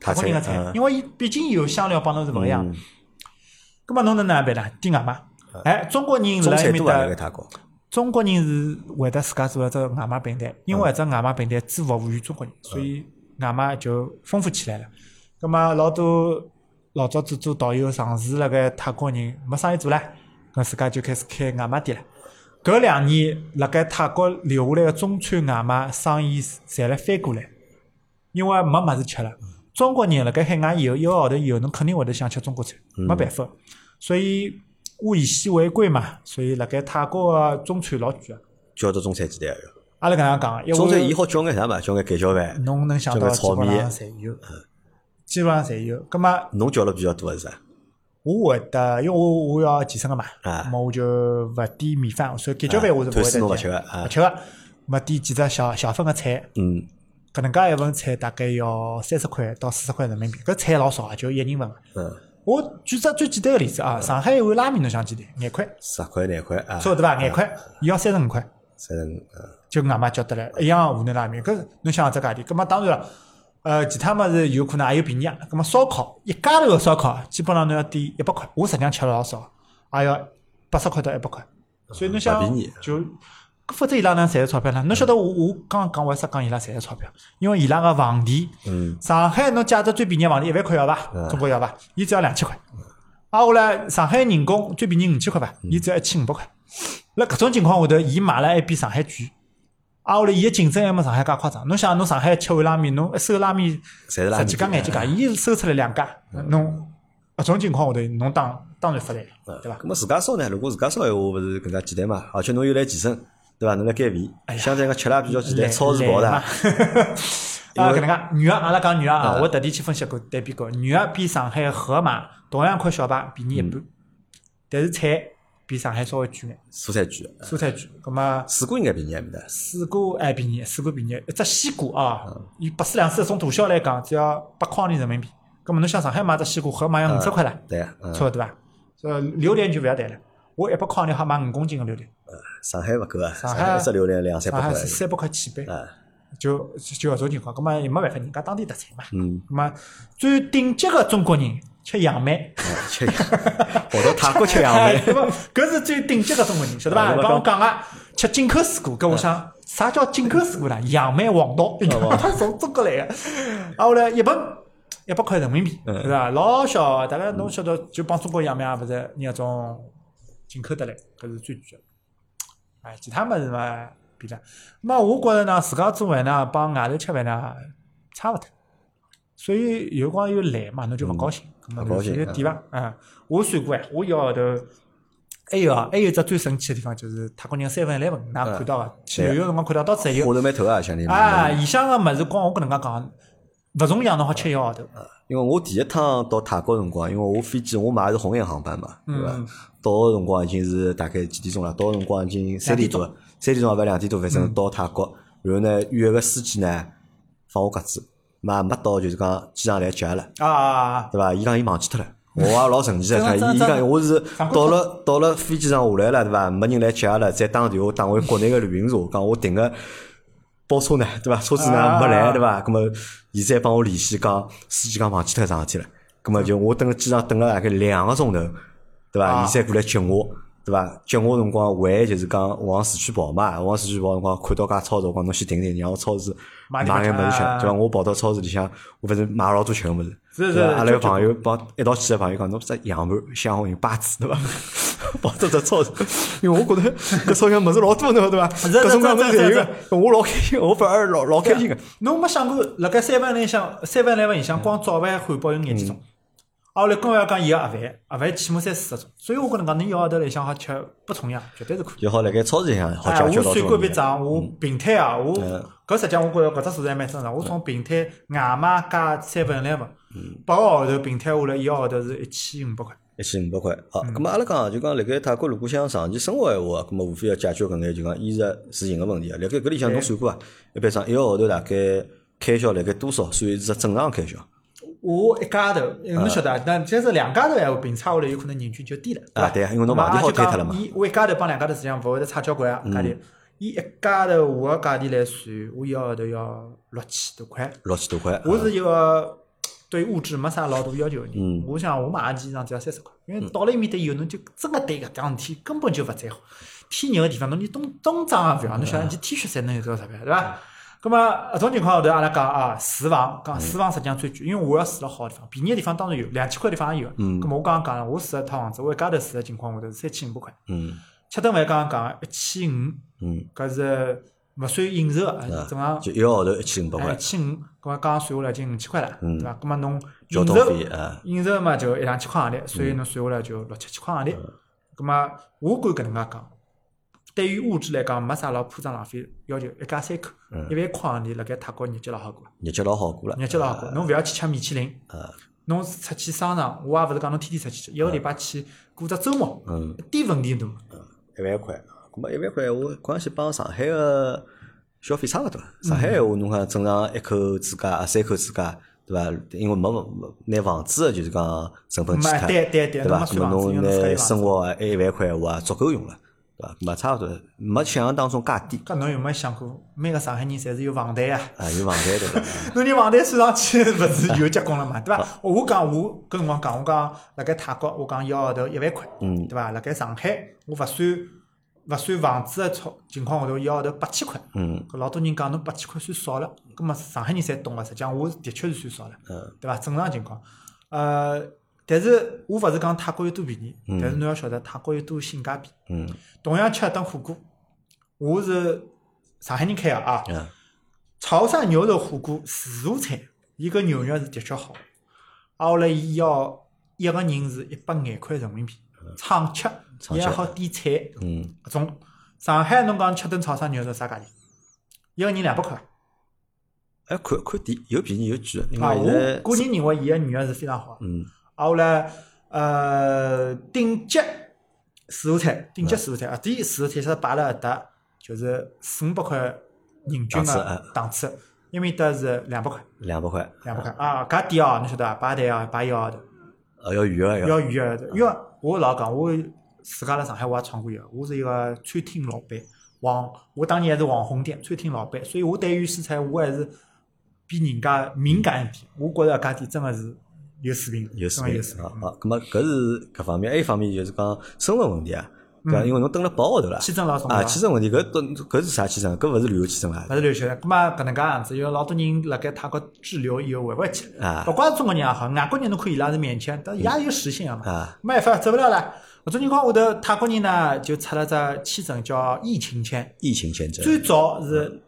泰国人个菜因为伊毕竟有香料帮侬是勿一样。嗯葛末侬能哪能办呢？点外卖。哎，中国人辣埃面搭，中国人是会得自家做一只外卖平台，因为搿只外卖平台只服务于中国人，所以外卖就丰富起来了。葛末老多老早子做导游尝试辣盖泰国人没生意做唻，搿自家就开始开外卖店了。搿两年辣盖泰国留下来个中餐外卖生意侪来翻过来，因为没物事吃了。中国人辣盖海外以后一个号头以后，侬肯定会得想吃中国菜，没办法。所以物以稀为贵嘛，所以辣盖泰国个中餐老贵个。叫到中餐几钿个？阿拉搿样讲，中餐伊好叫眼啥嘛？叫眼盖浇饭。侬能想到基本个炒面上侪有，基本上侪有。葛末侬叫了比较多个是啥？我会得，因为我我要健身个嘛，啊咁么我就勿点米饭，所以盖浇饭我是勿会得点勿吃个。么点几只小小份个菜，嗯，搿能介一份菜大概要三十块到四十块人民币，搿菜老少啊，就一人份个。嗯，我举只最简单个例子啊，上海一碗拉面侬想几钿？廿块，十块廿块啊。错对伐？廿块，伊要三十五块。三十五。嗯就外卖叫得来，一样个湖南拉面。搿侬想只价钿，搿么当然了，呃，其他物事有可能还有便宜啊。那么烧烤一家头个烧烤，基本上侬要点一百块，我实际上吃了老少，也要八十块到一百块。所以侬想勿便宜就，搿否则伊拉哪能赚钞票呢？侬晓得我我刚刚讲为啥讲伊拉赚钞票？因为伊拉个房钿，嗯，上海侬借只最便宜个房钿一万块要伐？中国要伐？伊只要两千块。啊，下来上海人工最便宜五千块伐？伊只要一千五百块。辣搿种情况下头，伊买了还比上海贵。啊，后来伊个竞争还没上海介夸张。侬想，侬上海吃碗拉面，侬一收拉面十几家眼睛家，伊收出来两家，侬搿种情况下头，侬当当然发财了，对伐？咁么自家烧呢？如果自家烧闲话，勿是更加简单嘛？而且侬又来健身，对伐？侬来减肥，相对讲吃了也比较简单，超市跑的。啊，搿能介，女个阿拉讲女个啊，啊我特地去分析过对比过，女个比上海盒马同样块小排便宜一半，但是菜比上海稍微贵眼，蔬菜贵，蔬菜贵。葛末水果应该便宜埃面搭。水果还便宜，水果便宜，一只西瓜啊，以百四两四种大小来讲，只要八块钿人民币。葛末侬想上海买只西瓜，盒马要五十块了，对错对伐？呃，榴莲就勿要谈了，我一百块钿好买五公斤个榴莲，上海勿够啊，上海一只榴莲两三百块上海是。三百块起呗，啊，就就搿种情况，葛末也没办法，人家当地特产嘛。嗯，葛末最顶级个中国人吃杨梅，啊吃羊，跑到泰国吃杨梅，对伐？搿是最顶级个中国人，晓得吧帮我讲个吃进口水果，搿我想啥叫进口水果呢？杨梅、黄桃，它 从中国来个。啊，后来一本一百块人民币，嗯对伐？老小个，大概侬晓得，就帮中国杨梅也勿是人家种进口得来，搿是最贵个。哎，其他物事嘛，比了。那我觉着呢，自家做饭呢，帮外头吃饭呢，差勿多。所以有辰光又懒嘛，侬就勿高兴，咁么勿高兴就点伐？嗯，我算过哎，我一个号头。还有啊，还有一只最神奇个地方就是泰国人三分 eleven，㑚看到个，旅游辰光看到，到处还有。花头蛮头啊，兄弟们。啊，里向个物事光我跟能介讲，勿重样侬好吃一个号头。因为我第一趟到泰国辰光，因为我飞机我买的是红眼航班嘛，对伐嗯？到个辰光已经是大概几点钟了？到个辰光已经三点多了，三点钟也勿两点多，反嗯正到泰国。然后呢，约个司机呢放我鸽子，嘛没到就是讲机场来接阿拉，啊，对伐？伊讲伊忘记脱了。我也老神奇 的，他伊讲我是到了到了飞机上下来了，对伐？没人来接阿拉，再打电话打回国内个旅行社，讲我订个包车呢，对伐？车子呢啊没来，对伐？咁么现在帮我联系讲，司机讲忘记脱搿桩事体了。咁么就我等机场等了大概两个钟头，对伐？啊伊才过来接我，对伐？接我辰光还就是讲往市区跑嘛，往市区跑辰光看到家超市，我讲侬先停停，让我超市买眼物事吃对伐？我跑到超市里向，我反正买老多吃个物事。是？是阿拉个朋友帮一道去个朋友讲，侬只羊盘、香红油、八子，对伐？跑到只超市，因为我觉得搿超市物事老多呢，对伐？是各种各样物事是是侪有个，我老开心，我反而老老开心个。侬没想过，辣盖三万里向，三万来里向，光早饭、汉堡有廿几种。啊，后来更要讲伊个盒饭，盒饭起码三四十种。所以我跟侬讲，侬一个号头里向好吃不重样，绝对是可以。就好辣盖超市里向好哎，解决老我算。过笔账，我平摊啊，我嗯搿实际上我觉着搿只数字还蛮正常。我从平摊外卖加三份 eleven，八个号头平摊下来，一个号头是一千五百块。一千五百块。好，嗯咁么阿拉讲就讲辣盖泰国如果想长期生活闲话，咁么无非要解决搿眼就讲衣食住行个问题啊。辣盖搿里向侬算过伐？一般上一个号头大概开销辣盖多少算是只正常开销？我一家头，侬晓得啊，但假使两家头闲话，平差下来有可能人均就低了，啊对啊因为侬房钿好推脱了嘛伊我一家头帮两家头实际上勿会得差交关啊，价嗯钿。伊一家头我个价钿来算，我一个号头要六千多块。六千多块。我是一个对物质没啥老大要求个嗯人。我想我买个件衣裳只要三十块，因为到了埃面搭以后，侬就真个对搿桩事体根本就勿在乎。天热个地方，侬连冬冬装也勿要，侬晓得一件 T 恤衫能有多少钞票，对伐？咁么搿种情况下头，阿拉讲啊，住房讲住房实际上最贵，因为我要住了好地方，便宜个地方当然有，两千块地方也有。嗯。咁么我刚刚讲了，我住一套房子，我一家头住个情况下头是三千五百块，嗯。吃顿饭刚刚讲一千五，嗯，搿是勿算饮食个，正常就一个号头一千五百哎，块一。千五，咁么刚刚算下来已经五千块了，嗯。对伐？咁么侬饮食饮食嘛就一两千块行钿，所以侬算下来就六七千块行钿。咁么我敢搿能介讲，对于物质来讲没啥老铺张浪费要求，一家三口，一万块行钿辣盖泰国日脚老好过，日脚老好过了。日脚老好过。侬勿要去吃米其林，啊，侬出去商场，我也勿是讲侬天天出去吃，一个礼拜去过只周末，嗯，一点问题都没。一万块，咁么一万块，我关系帮上海个消费差勿多。上海闲话，侬看正常一口之家、啊三口之家，对伐？因为没没拿房子个就是讲成本去没，对伐？侬没咁么侬拿生活啊一一万块闲话足够用了，对伐？没差勿多，没想象当中介低搿侬有没有想过，每个上海人侪是有房贷啊？啊，有房贷对伐？侬连房贷算上去，勿是又结棍了嘛？对伐？我讲我搿辰光讲，我讲辣盖泰国，我讲一个号头一万块，嗯对伐？辣盖上海，我勿算勿算房子个操情况下头，一个号头八千块。嗯搿老多人讲侬八千块算少了，葛末上海人侪懂个，实际上我的确是算少了，嗯对伐？正常情况，呃，但是我勿是讲泰国有多便宜，但是侬要晓得泰国有多性价比。嗯同样吃一顿火锅，我是上海人开个啊，啊潮汕牛肉火锅自助餐，伊个牛肉是的确好。啊，后来伊要一个人是一百廿块人民币，畅吃，畅吃也好点菜。嗯，搿种上海侬讲吃顿潮汕牛肉啥价钿？一个人两百块。哎，看看点有便宜有贵啊，我为现在个人认为伊个牛肉是非常好的。嗯啊，后来呃，顶级自助餐，顶级自助餐啊，第一自助餐是摆了搿搭，就是四五百块人均个档次啊档次，埃面搭是两百块，两百块，两百块啊，搿店哦，侬晓得伐？排队哦，排一个号头，呃要预约要要预约的，因为我老讲，我自家辣上海我也闯过一个，我是一个餐厅老板，网我当年还是网红店餐厅老板，所以我对于食材我还是比人家敏感一点。我觉着搿点真个是有水平，有水真个有水平。平啊啊！咁么搿是搿方面，还有一方面就是讲身份问题啊，对伐？因为侬蹲了八号头了，签证老重啊，要，签证问题搿都搿是啥签证？搿勿是旅游签证啦勿，是旅游签证。葛末搿能介样子，有老多人辣盖泰国滞留以后回勿回去，啊勿光是中国人也好，外国人侬看伊拉是免签，但伊也有时限个嘛。啊没办法，走勿了了。搿种情况下头，泰国人呢就出了只签证叫疫情签，疫情签证，最早是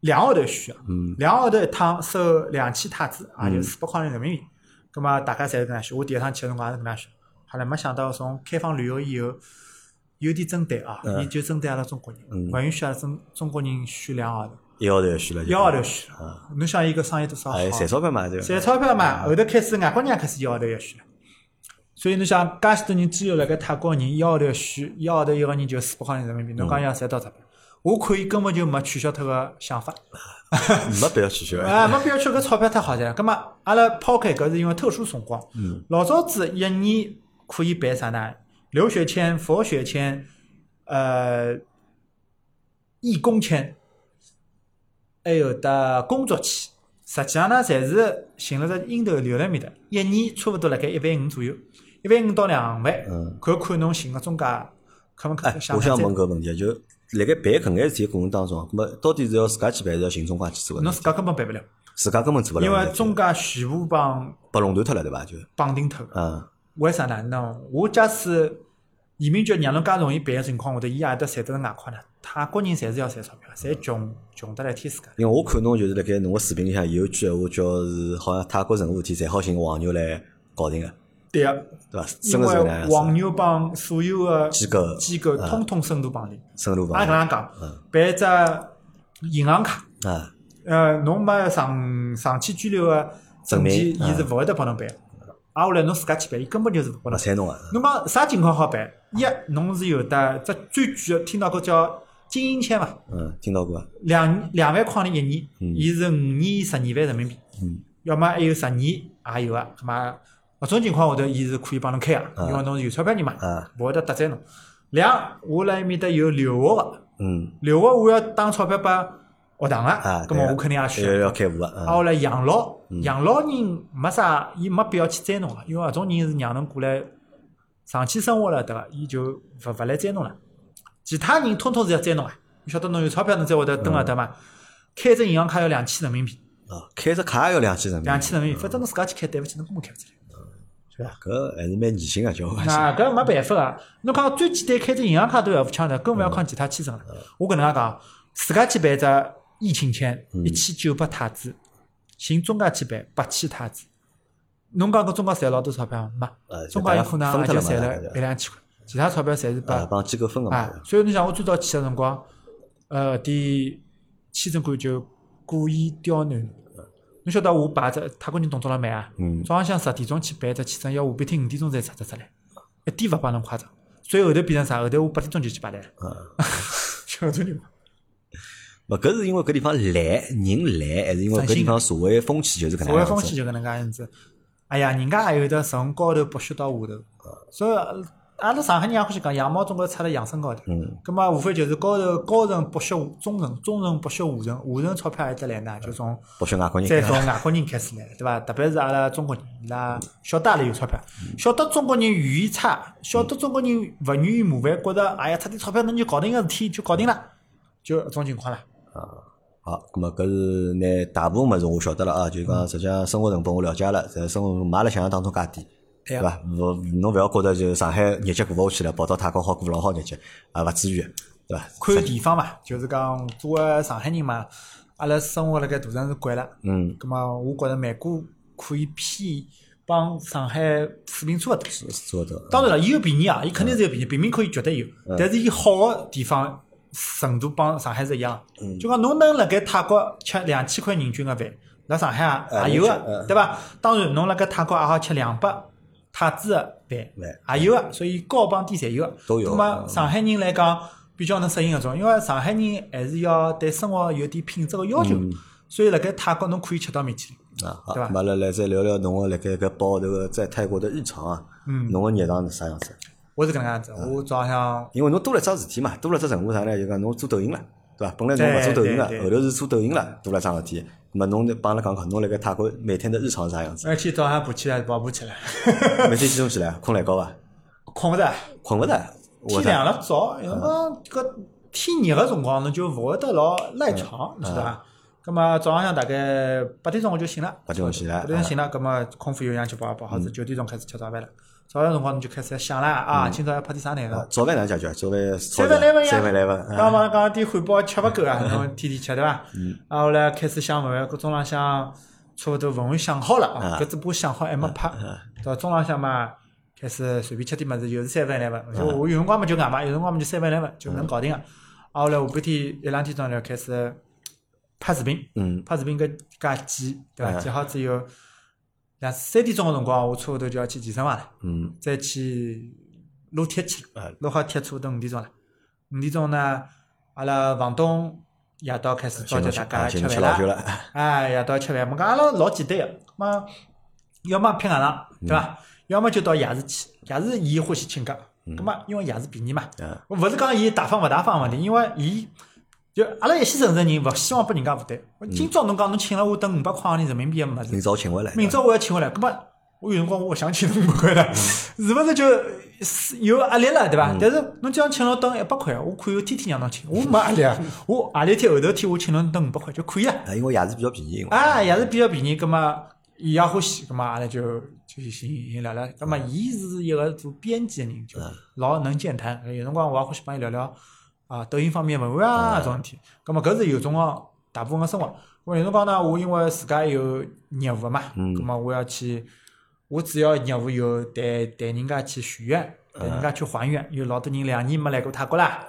两号头需要，嗯两号头一趟收两千泰铢，也就四百块人民币。葛末大家侪是搿能续，我第一趟去个辰光也是搿能续。后来没想到从开放旅游以后，有点针对啊，嗯伊就针对阿拉中国人，嗯勿允许阿拉中中国人续两号头。一号头要续了，一号头续了，侬想伊搿生意多少好？哎，赚钞票嘛，对伐？赚钞票嘛，后头开始外国人也开始一号头要续了。所以侬想，介许多人只有辣盖泰国人一号头续，一号头一个人就四百块钱人民币，侬讲伊要赚多少钞票？我看伊根本就没取消脱个想法，没必要取消。啊，没必要取搿钞票太好赚了。葛末阿拉抛开搿是因为特殊辰光，嗯老早子一年可以办啥呢？留学签、佛学签，呃，义工签，还有得工作签。实际上呢，侪是寻了只鹰头留辣埃面搭，一年差勿多辣盖一万五左右，一万五到两万，嗯看看侬寻个中介可勿可哎，我想问个问题，就辣盖办搿眼事体过程当中，咁么到底是要自家去办，还是要寻中介去做呢？侬自家根本办勿了，自家根本做勿了，因为中介全部帮被垄断脱了，对伐？就绑定脱。嗯为啥呢？喏，我假使移民局让侬介容易办个情况下头，伊也得赚得是外快呢。泰国人侪是要赚钞票，侪穷穷得来天世界。因为我看侬就是辣盖侬个视频里向有一句闲话，叫是好像泰国任何事体侪好寻黄牛来搞定个，对个，对伐？因为，黄牛帮所有个机构机构通通深度绑定。深入也搿帮能讲，办只银行卡，啊，呃，侬没长长期居留个证件，伊是勿会得帮侬办。挨下来侬自家去办，伊根本就是勿帮侬办。勿睬侬个，侬讲啥情况好办？一，侬是有得只最贵个，听到过叫精英签伐？嗯，听到过，两两万块钿一年，伊是五年十二万人民币，嗯。要么还有十年也有个，咁么搿种情况下头，伊是可以帮侬开个，因为侬是有钞票人嘛，啊，勿会得得罪侬。两，我辣埃面搭有留学个，嗯，留学我要打钞票拨学堂啊，个，咁么我肯定也需要要。开户个，啊，嗯后来养老，养老人没啥，伊没必要去追侬个，因为搿种人是让侬过来长期生活了，对伐？伊就勿勿来追侬了。其他人通通是要追侬个，你晓得侬有钞票侬才会得蹲辣搭嘛。开只银行卡要两千人民币，啊，开只卡也要两千人民币，两千人民币，反正侬自家去开，对勿起，侬根本开勿出来。搿还是蛮严谨个，叫我发现。那搿没办法个，侬讲最简单开只银行卡都要抢的，更勿要讲其他签证了。我搿能介讲，自家去办只疫情签，一千九百泰铢，寻中介去办八千泰铢。侬讲搿中介赚老多钞票没？呃，中介有可能也就赚了了一两千块，其他钞票侪是啊，拨帮机构分个嘛啊。，所以侬想，我最早去个辰光，呃，点签证官就故意刁难侬。晓得我排只泰国人动作了慢啊，嗯早浪向十点钟去办只签证，要下半天五点钟才出得出来，一点勿帮侬夸张。所以后头变成啥？后头我八点钟就去排队了，嗯，就搿种。勿，搿是因为搿地方懒，人懒，还是因为搿地方社会风气就是搿能社会？风气就搿能介样子。哎呀，人家还有得从高头剥削到下头，所以呃阿拉上海人也欢喜讲羊毛总归出辣羊身高头。嗯，葛末无非就是高头高层剥削中层，中层剥削下层，下层钞票还得来呢，就从剥削外国人。再从外国人开始来，对伐？特别是阿拉中国人，伊拉晓得阿拉有钞票，晓得中国人语言差，晓得中国人勿愿意麻烦，觉着哎呀出点钞票侬就搞定个事体就搞定了，就搿种情况了。好，咁么搿是拿大部分物事我晓得了啊，就讲实际上生活成本我了解了，在生活没阿拉想象当中介低，对对伐？勿侬勿要觉着就上海日脚过勿下去了，跑到泰国好过老好日脚，啊勿至于，对伐？看地方嘛，就是讲作为上海人嘛，阿拉生活辣盖大城市惯了，嗯，葛末我觉着曼谷可以偏帮上海水平差勿多。是做得到。当然了，伊有便宜啊，伊肯定是有便宜，便宜可以绝对有，但是伊好个地方程度帮上海是一样的。就讲侬能辣盖泰国吃两千块人均个饭，辣上海啊也有嗯个，对伐？当然，侬辣盖泰国也好吃两百泰铢个饭，也有个，所以高帮低侪有个。都有那么上海人来讲，比较能适应搿种，因为上海人还是要对生活有点品质个要求，所以辣盖泰国侬可以吃到米其林。啊，好，对吧拉来再聊聊侬个辣盖搿包头个在泰国的日常啊，嗯侬个日常是啥样子？我是搿能样子，我早浪向因为侬多了桩事体嘛，多了只任务啥呢？就讲侬做抖音了，对伐？本来侬勿做抖音个，对对后头是做抖音了，多了桩事体。咁么侬帮阿拉讲讲，侬辣盖泰国每天的日常是啥样子？每天早上爬起来跑步起来，每天几钟起来？困懒觉伐？困勿着。困勿着。天亮了早，有辰光搿天热个辰光，侬就勿会得老赖床，你晓得伐？葛末早浪向大概八点钟我就醒了，八点钟起来八点钟醒了，葛末空腹有氧去跑跑好子，九点钟开始吃早饭了。早饭辰光侬就开始想了啊，今朝要拍点啥内容？早饭哪能解决？早饭三饭来份呀，三饭来份。刚刚讲点汉堡吃勿够啊，侬天天吃对伐？啊，后来开始想办法，搿中浪向差勿多文案想好了啊，搿只部想好还没拍，到中浪向嘛。开始随便吃点物事，又是三饭来份。我我有辰光嘛就外卖，有辰光嘛就三饭来份，就能搞定个。啊，后来下半天一两点钟了开始拍视频，嗯拍视频搿介剪，对伐？剪好之后，两三点钟个辰光，我差勿多就要去健身房了，嗯再去撸铁去啊了。撸好铁差勿多五点钟了。五点钟呢，阿拉房东夜到开始召集大家吃吃饭了。了。哎，夜到吃饭，我讲阿拉老简单个，嘛，要么拼外场，对伐？要么就到夜市去，夜市伊欢喜请客，葛末因为夜市便宜嘛，嗯勿是讲伊大方勿大方个问题，因为伊就阿拉一线城市人勿希望拨人家负担。今朝侬讲侬请了我等五百块钿人民币个物事明，朝请回来。明朝我要请回来，葛末我有辰光我勿想请侬五百块的，是勿是就有压力了，对伐？但是侬叫请侬等一百块，我可以天天让侬请，我没压力啊。我何里天后头天我请侬等五百块就可以了。啊，因为也是比较便宜。啊，也是比较便宜，葛么伊也欢喜，葛么阿拉就就寻寻聊聊。葛么伊是一个做编辑个人，就老能健谈。有辰光我也欢喜帮伊聊聊啊，抖音方面文案啊搿种事体。葛么搿是有辰光大部分个生活。葛么有辰光呢，我因为自家有业务个嘛，葛么我要去，我主要业务有带带人家去许愿，带人家去还愿。有老多人两年没来过泰国啦。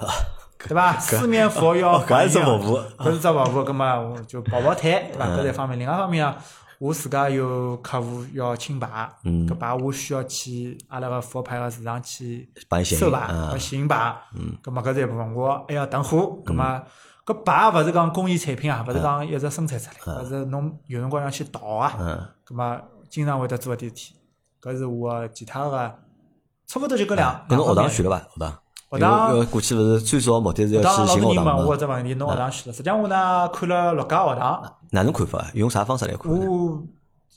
对伐？四面佛要搿还是还愿服务搿是只服务，葛么我就跑跑摊，对伐？搿是一方面。另外一方面啊，我自家有客户要清牌，搿牌我需要去阿拉个佛牌个市场去收牌，啊搿显牌。葛么搿是一部分，我还要囤货。葛么搿牌勿是讲工艺产品啊，勿是讲一直生产出来，搿是侬有辰光要去淘啊。嗯，葛么经常会得做一点事体，搿是我其他个差勿多就搿两搿侬学。堂选了伐？学堂。学堂过去勿是最主要目的是要去老多人问我寻学堂嘛？搿只问题，侬学堂去了？实际上我呢看了六家学堂，哪能看法啊？用啥方式来看呢？我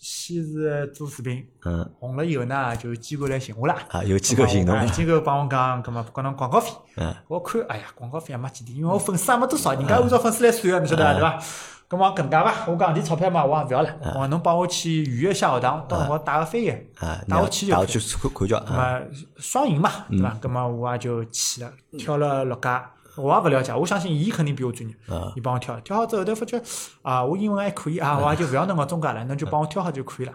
先是做视频，嗯红了以后呢，就机构来寻我啦。啊，有机构行动哎。机构帮我讲，葛末不管侬广告费，嗯我看，哎呀，广告费也没几钿，因为我粉丝也没多少，人家按照粉丝来算个，你晓得伐？对伐？葛末搿能介伐？我讲钿钞票嘛，我也勿要了。我侬帮我去预约一下学堂，到辰光带个翻译，啊，带我去就带我去看看叫。双赢嘛，对嗯伐？葛末我也就去了，挑了六家。我也勿了解，我相信伊肯定比我专业嗯。伊帮我挑，挑好之后头发觉啊，我英文还可以啊，我也就勿要侬个中介了，侬就帮我挑好就可以了。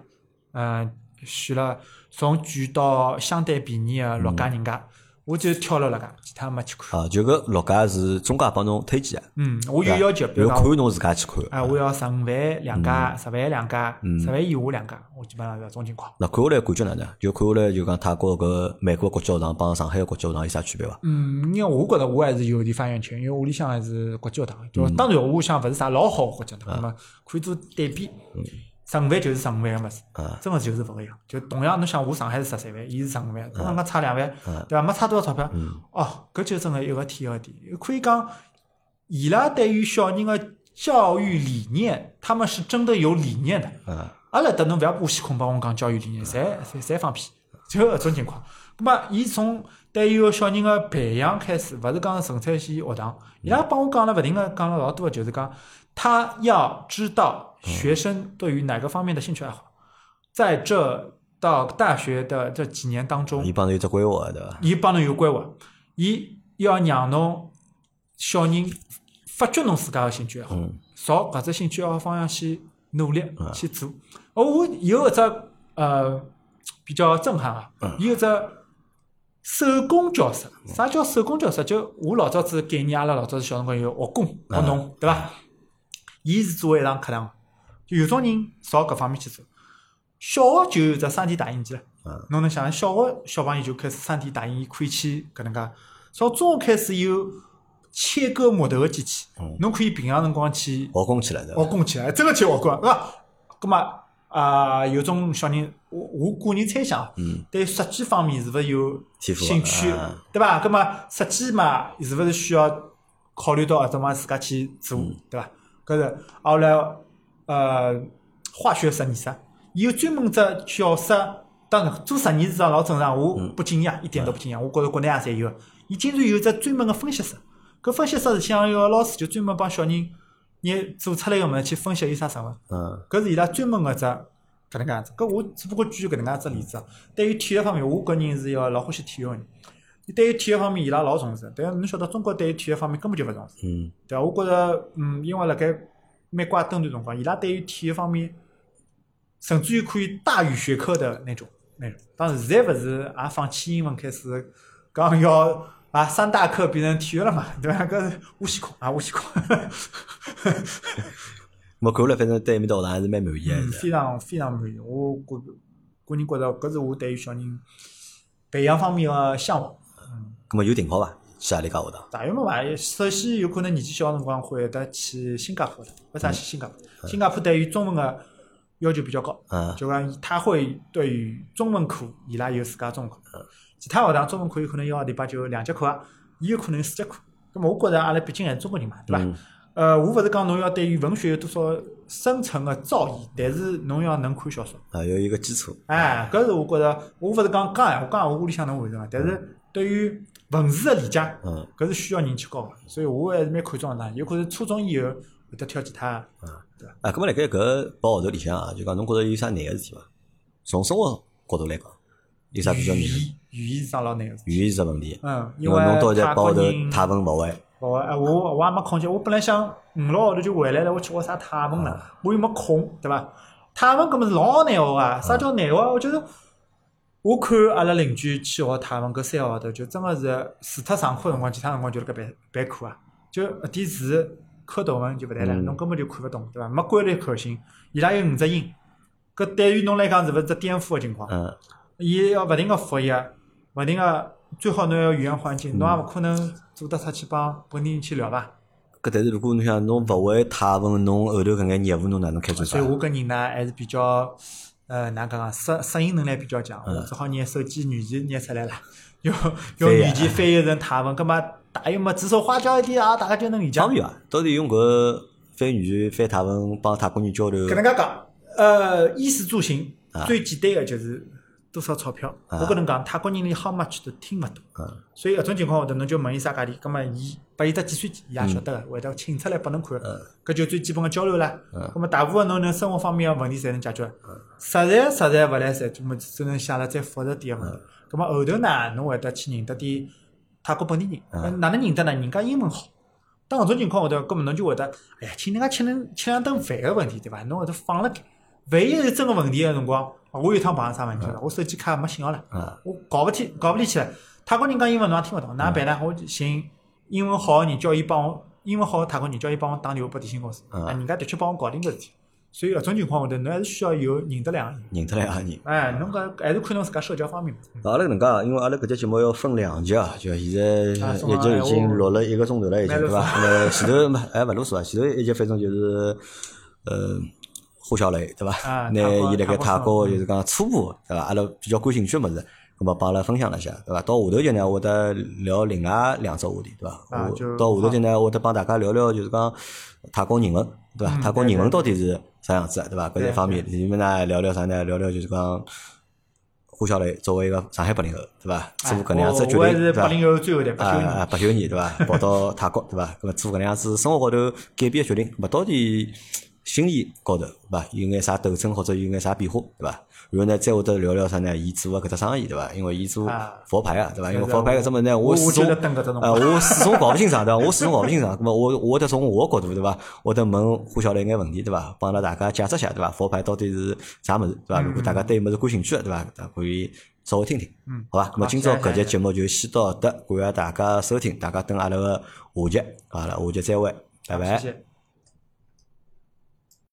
嗯，选了从贵到相对便宜个六家人家，我就挑了六家，其他没去看。啊，就搿六家是中介帮侬推荐的，嗯，我有要求，比如看侬自家去看。啊，我要十五万两家，嗯十万两家，十万以下两家，我基本上是搿种情况。那看下来感觉哪能？就看下来就讲泰国搿美国国际学堂帮上海个国际学堂有啥区别伐？嗯，因为我觉着我还是有点发言权，因为屋里向还是国际学堂，就嗯当然屋里向勿是啥老好个国际学堂，那么可以做对比。十五万就是十五万个物事啊，真个就是勿一样。就同样，侬想我上海是十三万，伊是十五万，刚刚刚差两万，嗯对伐？没差多少钞票。哦，搿就真个一个天一个地。可以讲，伊拉对于小人个教育理念，他们是真的有理念的。嗯阿拉搭侬勿要把西空帮我讲教育理念，侪侪侪放屁，就搿种情况。咁么，伊从对于小人个培养开始，勿是讲纯粹去学堂，伊拉帮我讲了勿停个讲了老多个，就是讲他要知道学生对于哪个方面的兴趣爱好，在这到大学的这几年当中伊，帮侬有只规划对伐？伊帮侬有规划，伊要让侬小人发掘侬自家个兴趣爱好，嗯朝搿只兴趣爱好方向去努力去做。哦，我有一只呃比较震撼啊，伊有只手工教室。啥叫手工教室？就我老早子概念，阿拉老早子小辰光有学工学农，对伐？伊是做一堂课堂，就有种人朝搿方面去做。小学就有只三 D 打印机了。侬能想，小学小朋友就开始三 D 打印，伊可以去搿能介。从中学开始有切割木头个机器，侬可以平常辰光去学工去了？学工去了，真个去学工，是伐？葛末啊，有种小人我我个人猜想，嗯，对设计方面是勿是有兴趣啊，对伐？葛么设计嘛，是勿是需要考虑到搿种嘛自家去做，嗯对伐？搿是，啊后来呃，化学实验室伊有专门只教室，当然做实验是桩老正常，我嗯不惊讶，一点都不惊讶，我觉着国内也侪有。伊竟然有只专门个分析室，搿分析室是像一个老师就专门帮小人，拿做出来个物事去分析有啥成分。嗯搿是伊拉专门个只搿能介样子。搿我只不过举搿能介只例子啊。对于体育方面，我个人是一个老欢喜体育个人。对于体育方面，伊拉老重视，但是侬晓得中国对于体育方面根本就勿重视，嗯对伐？我觉着，嗯，因为辣盖美国登段辰光，伊拉对于体育方面，甚至于可以大于学科的那种那种。当然，现在勿是也放弃英文开始讲要啊三大课变成体育了嘛，对伐？搿是无锡空啊，无锡空。我看了，反正对埃面搭学堂还是蛮满意的。嗯，还是非常非常满意。我个个人觉着，搿是我对于小人培养方面个向往。咁么有定好伐？去阿里家学堂？大约嘛伐？首先有可能年纪小个辰光会得去新加坡的，为啥去新加坡？新加坡对于中文个要求比较高，嗯就讲他会对于中文课，伊拉有自家中文课。其他学堂中文课有可能一个礼拜就两节课啊，伊有可能四节课。咁么我觉着阿拉毕竟还是中国人嘛，对伐？嗯呃，我勿是讲侬要对于文学有多少深层个造诣，但是侬要能看小说。啊，有一个基础。哎，搿是我觉着，我勿是讲讲闲话，讲闲话屋里向能完成个，但是对于文字的理解，嗯搿是需要人去教个，所以我还是蛮看重的。有可能初中以后会得挑吉他个，啊，搿么辣盖搿报号头里向啊，就讲侬觉着有啥难个事体伐？从生活角度来讲，有啥比较难个？语言语言是桩老难个事。语言是只问题。嗯，因为侬到现在泰报后头泰文勿会。勿会，哎，我我也没空闲，我本来想五六号头就回来了，我去学啥泰文了，我又没空，对伐？泰文搿么是老难学啊，啥叫难学啊？我觉得，我看阿拉邻居去学泰文搿三个号头，就真个是除脱上课辰光，其他辰光就辣盖背背课啊，就一点字蝌蚪文就勿谈了，嗯侬根本就看勿懂，对伐？没规律可循，伊拉有五只音，搿对于侬来讲是勿是只颠覆个情况？嗯，伊要勿停个复习，勿停个，最好侬要语言环境，侬嗯也勿可能做得出去帮本地人去聊伐？搿但是如果侬想侬勿会泰文，侬后头搿眼业务侬哪能开展所以？我搿人呢还是比较，呃，哪讲啊，适适应能力比较强，嗯我只好拿手机软件拿出来了，用用软件翻译成泰文，葛末大约么指手画脚一点啊，大家就能理解。方便啊？到底用搿翻语言、翻泰文帮泰国人交流搿，能介讲，呃，衣食住行啊最简单个就是多少钞票。啊我搿能讲，泰国人连 how much 都听勿懂。嗯所以搿种情况下头，侬就问伊啥价钿，葛末伊拨伊只计算机，伊也晓得嗯个，会得请出来拨侬看。搿就最基本个交流啦。嗯葛末大部分侬能生活方面个问题侪能解决。实在实在勿来三，就么只能想了再复杂点个问嗯题。葛末后头呢，侬会得去认得点泰国本地人。哪能认得呢？人家英文好。当搿种情况下头，葛末侬就会得，哎呀，请人家吃能吃两顿饭个问题，对伐？侬会得放辣盖。万一是真个问题个辰光，我有一趟碰上啥问题了？我手机卡没信号了。啊，我搞勿起，搞勿里去了。泰国人讲英文侬也听勿懂，哪能办呢？我就寻英文好个人叫伊帮我，英文好个泰国人叫伊帮我打电话拨电信公司，嗯啊，人家的确帮我搞定搿事体。所以搿种情况下头，侬还是需要有认得两个人。认得两个人。哎，侬搿还是看侬自家社交方面嘛。阿拉搿能介啊，因为阿拉搿节节目要分两集啊，就现在啊一集已经录了一个钟头了，已经对伐？那前头嘛，还勿啰嗦啊，前头一集反正就是呃呼小雷对伐？啊拿伊辣盖泰泰国国就是讲初步对伐？阿拉比较感兴趣个物事，咁么帮阿拉分享了一下对伐？到下头节呢，我得聊另外两只话题对伐？我啊到下头节呢，我得帮大家聊聊就是讲泰国人文对伐？嗯泰国人文到底是啥样子对伐？搿一方面，你们呢聊聊啥呢？聊聊就是讲。胡小雷作为一个上海八零后，对伐？做搿能样子决定，对伐？是八零后最后的，八九啊年。啊，八九年对伐？跑到泰国对伐？搿么做搿能样子生活高头改变决定，咾么到底心理高头对伐？有眼啥斗争或者有眼啥变化对伐？然后呢，再会得聊聊啥呢？伊做个搿只生意对伐？因为伊做啊佛牌啊对伐？因为佛牌搿只物事呢，我始终啊，我始终搞勿清爽对伐？我始终搞勿清爽，咾么我我得从我个角度对伐？我得问胡小雷一眼问题对伐？帮阿拉大家解释下对伐？佛牌到底是啥物事对伐？如果大家对物事感兴趣的对伐？大家可以稍微听听，嗯好伐？咾么今朝搿节节目就先到搿搭，感谢大家收听，大家等阿拉个下集，好阿拉下集再会，拜拜。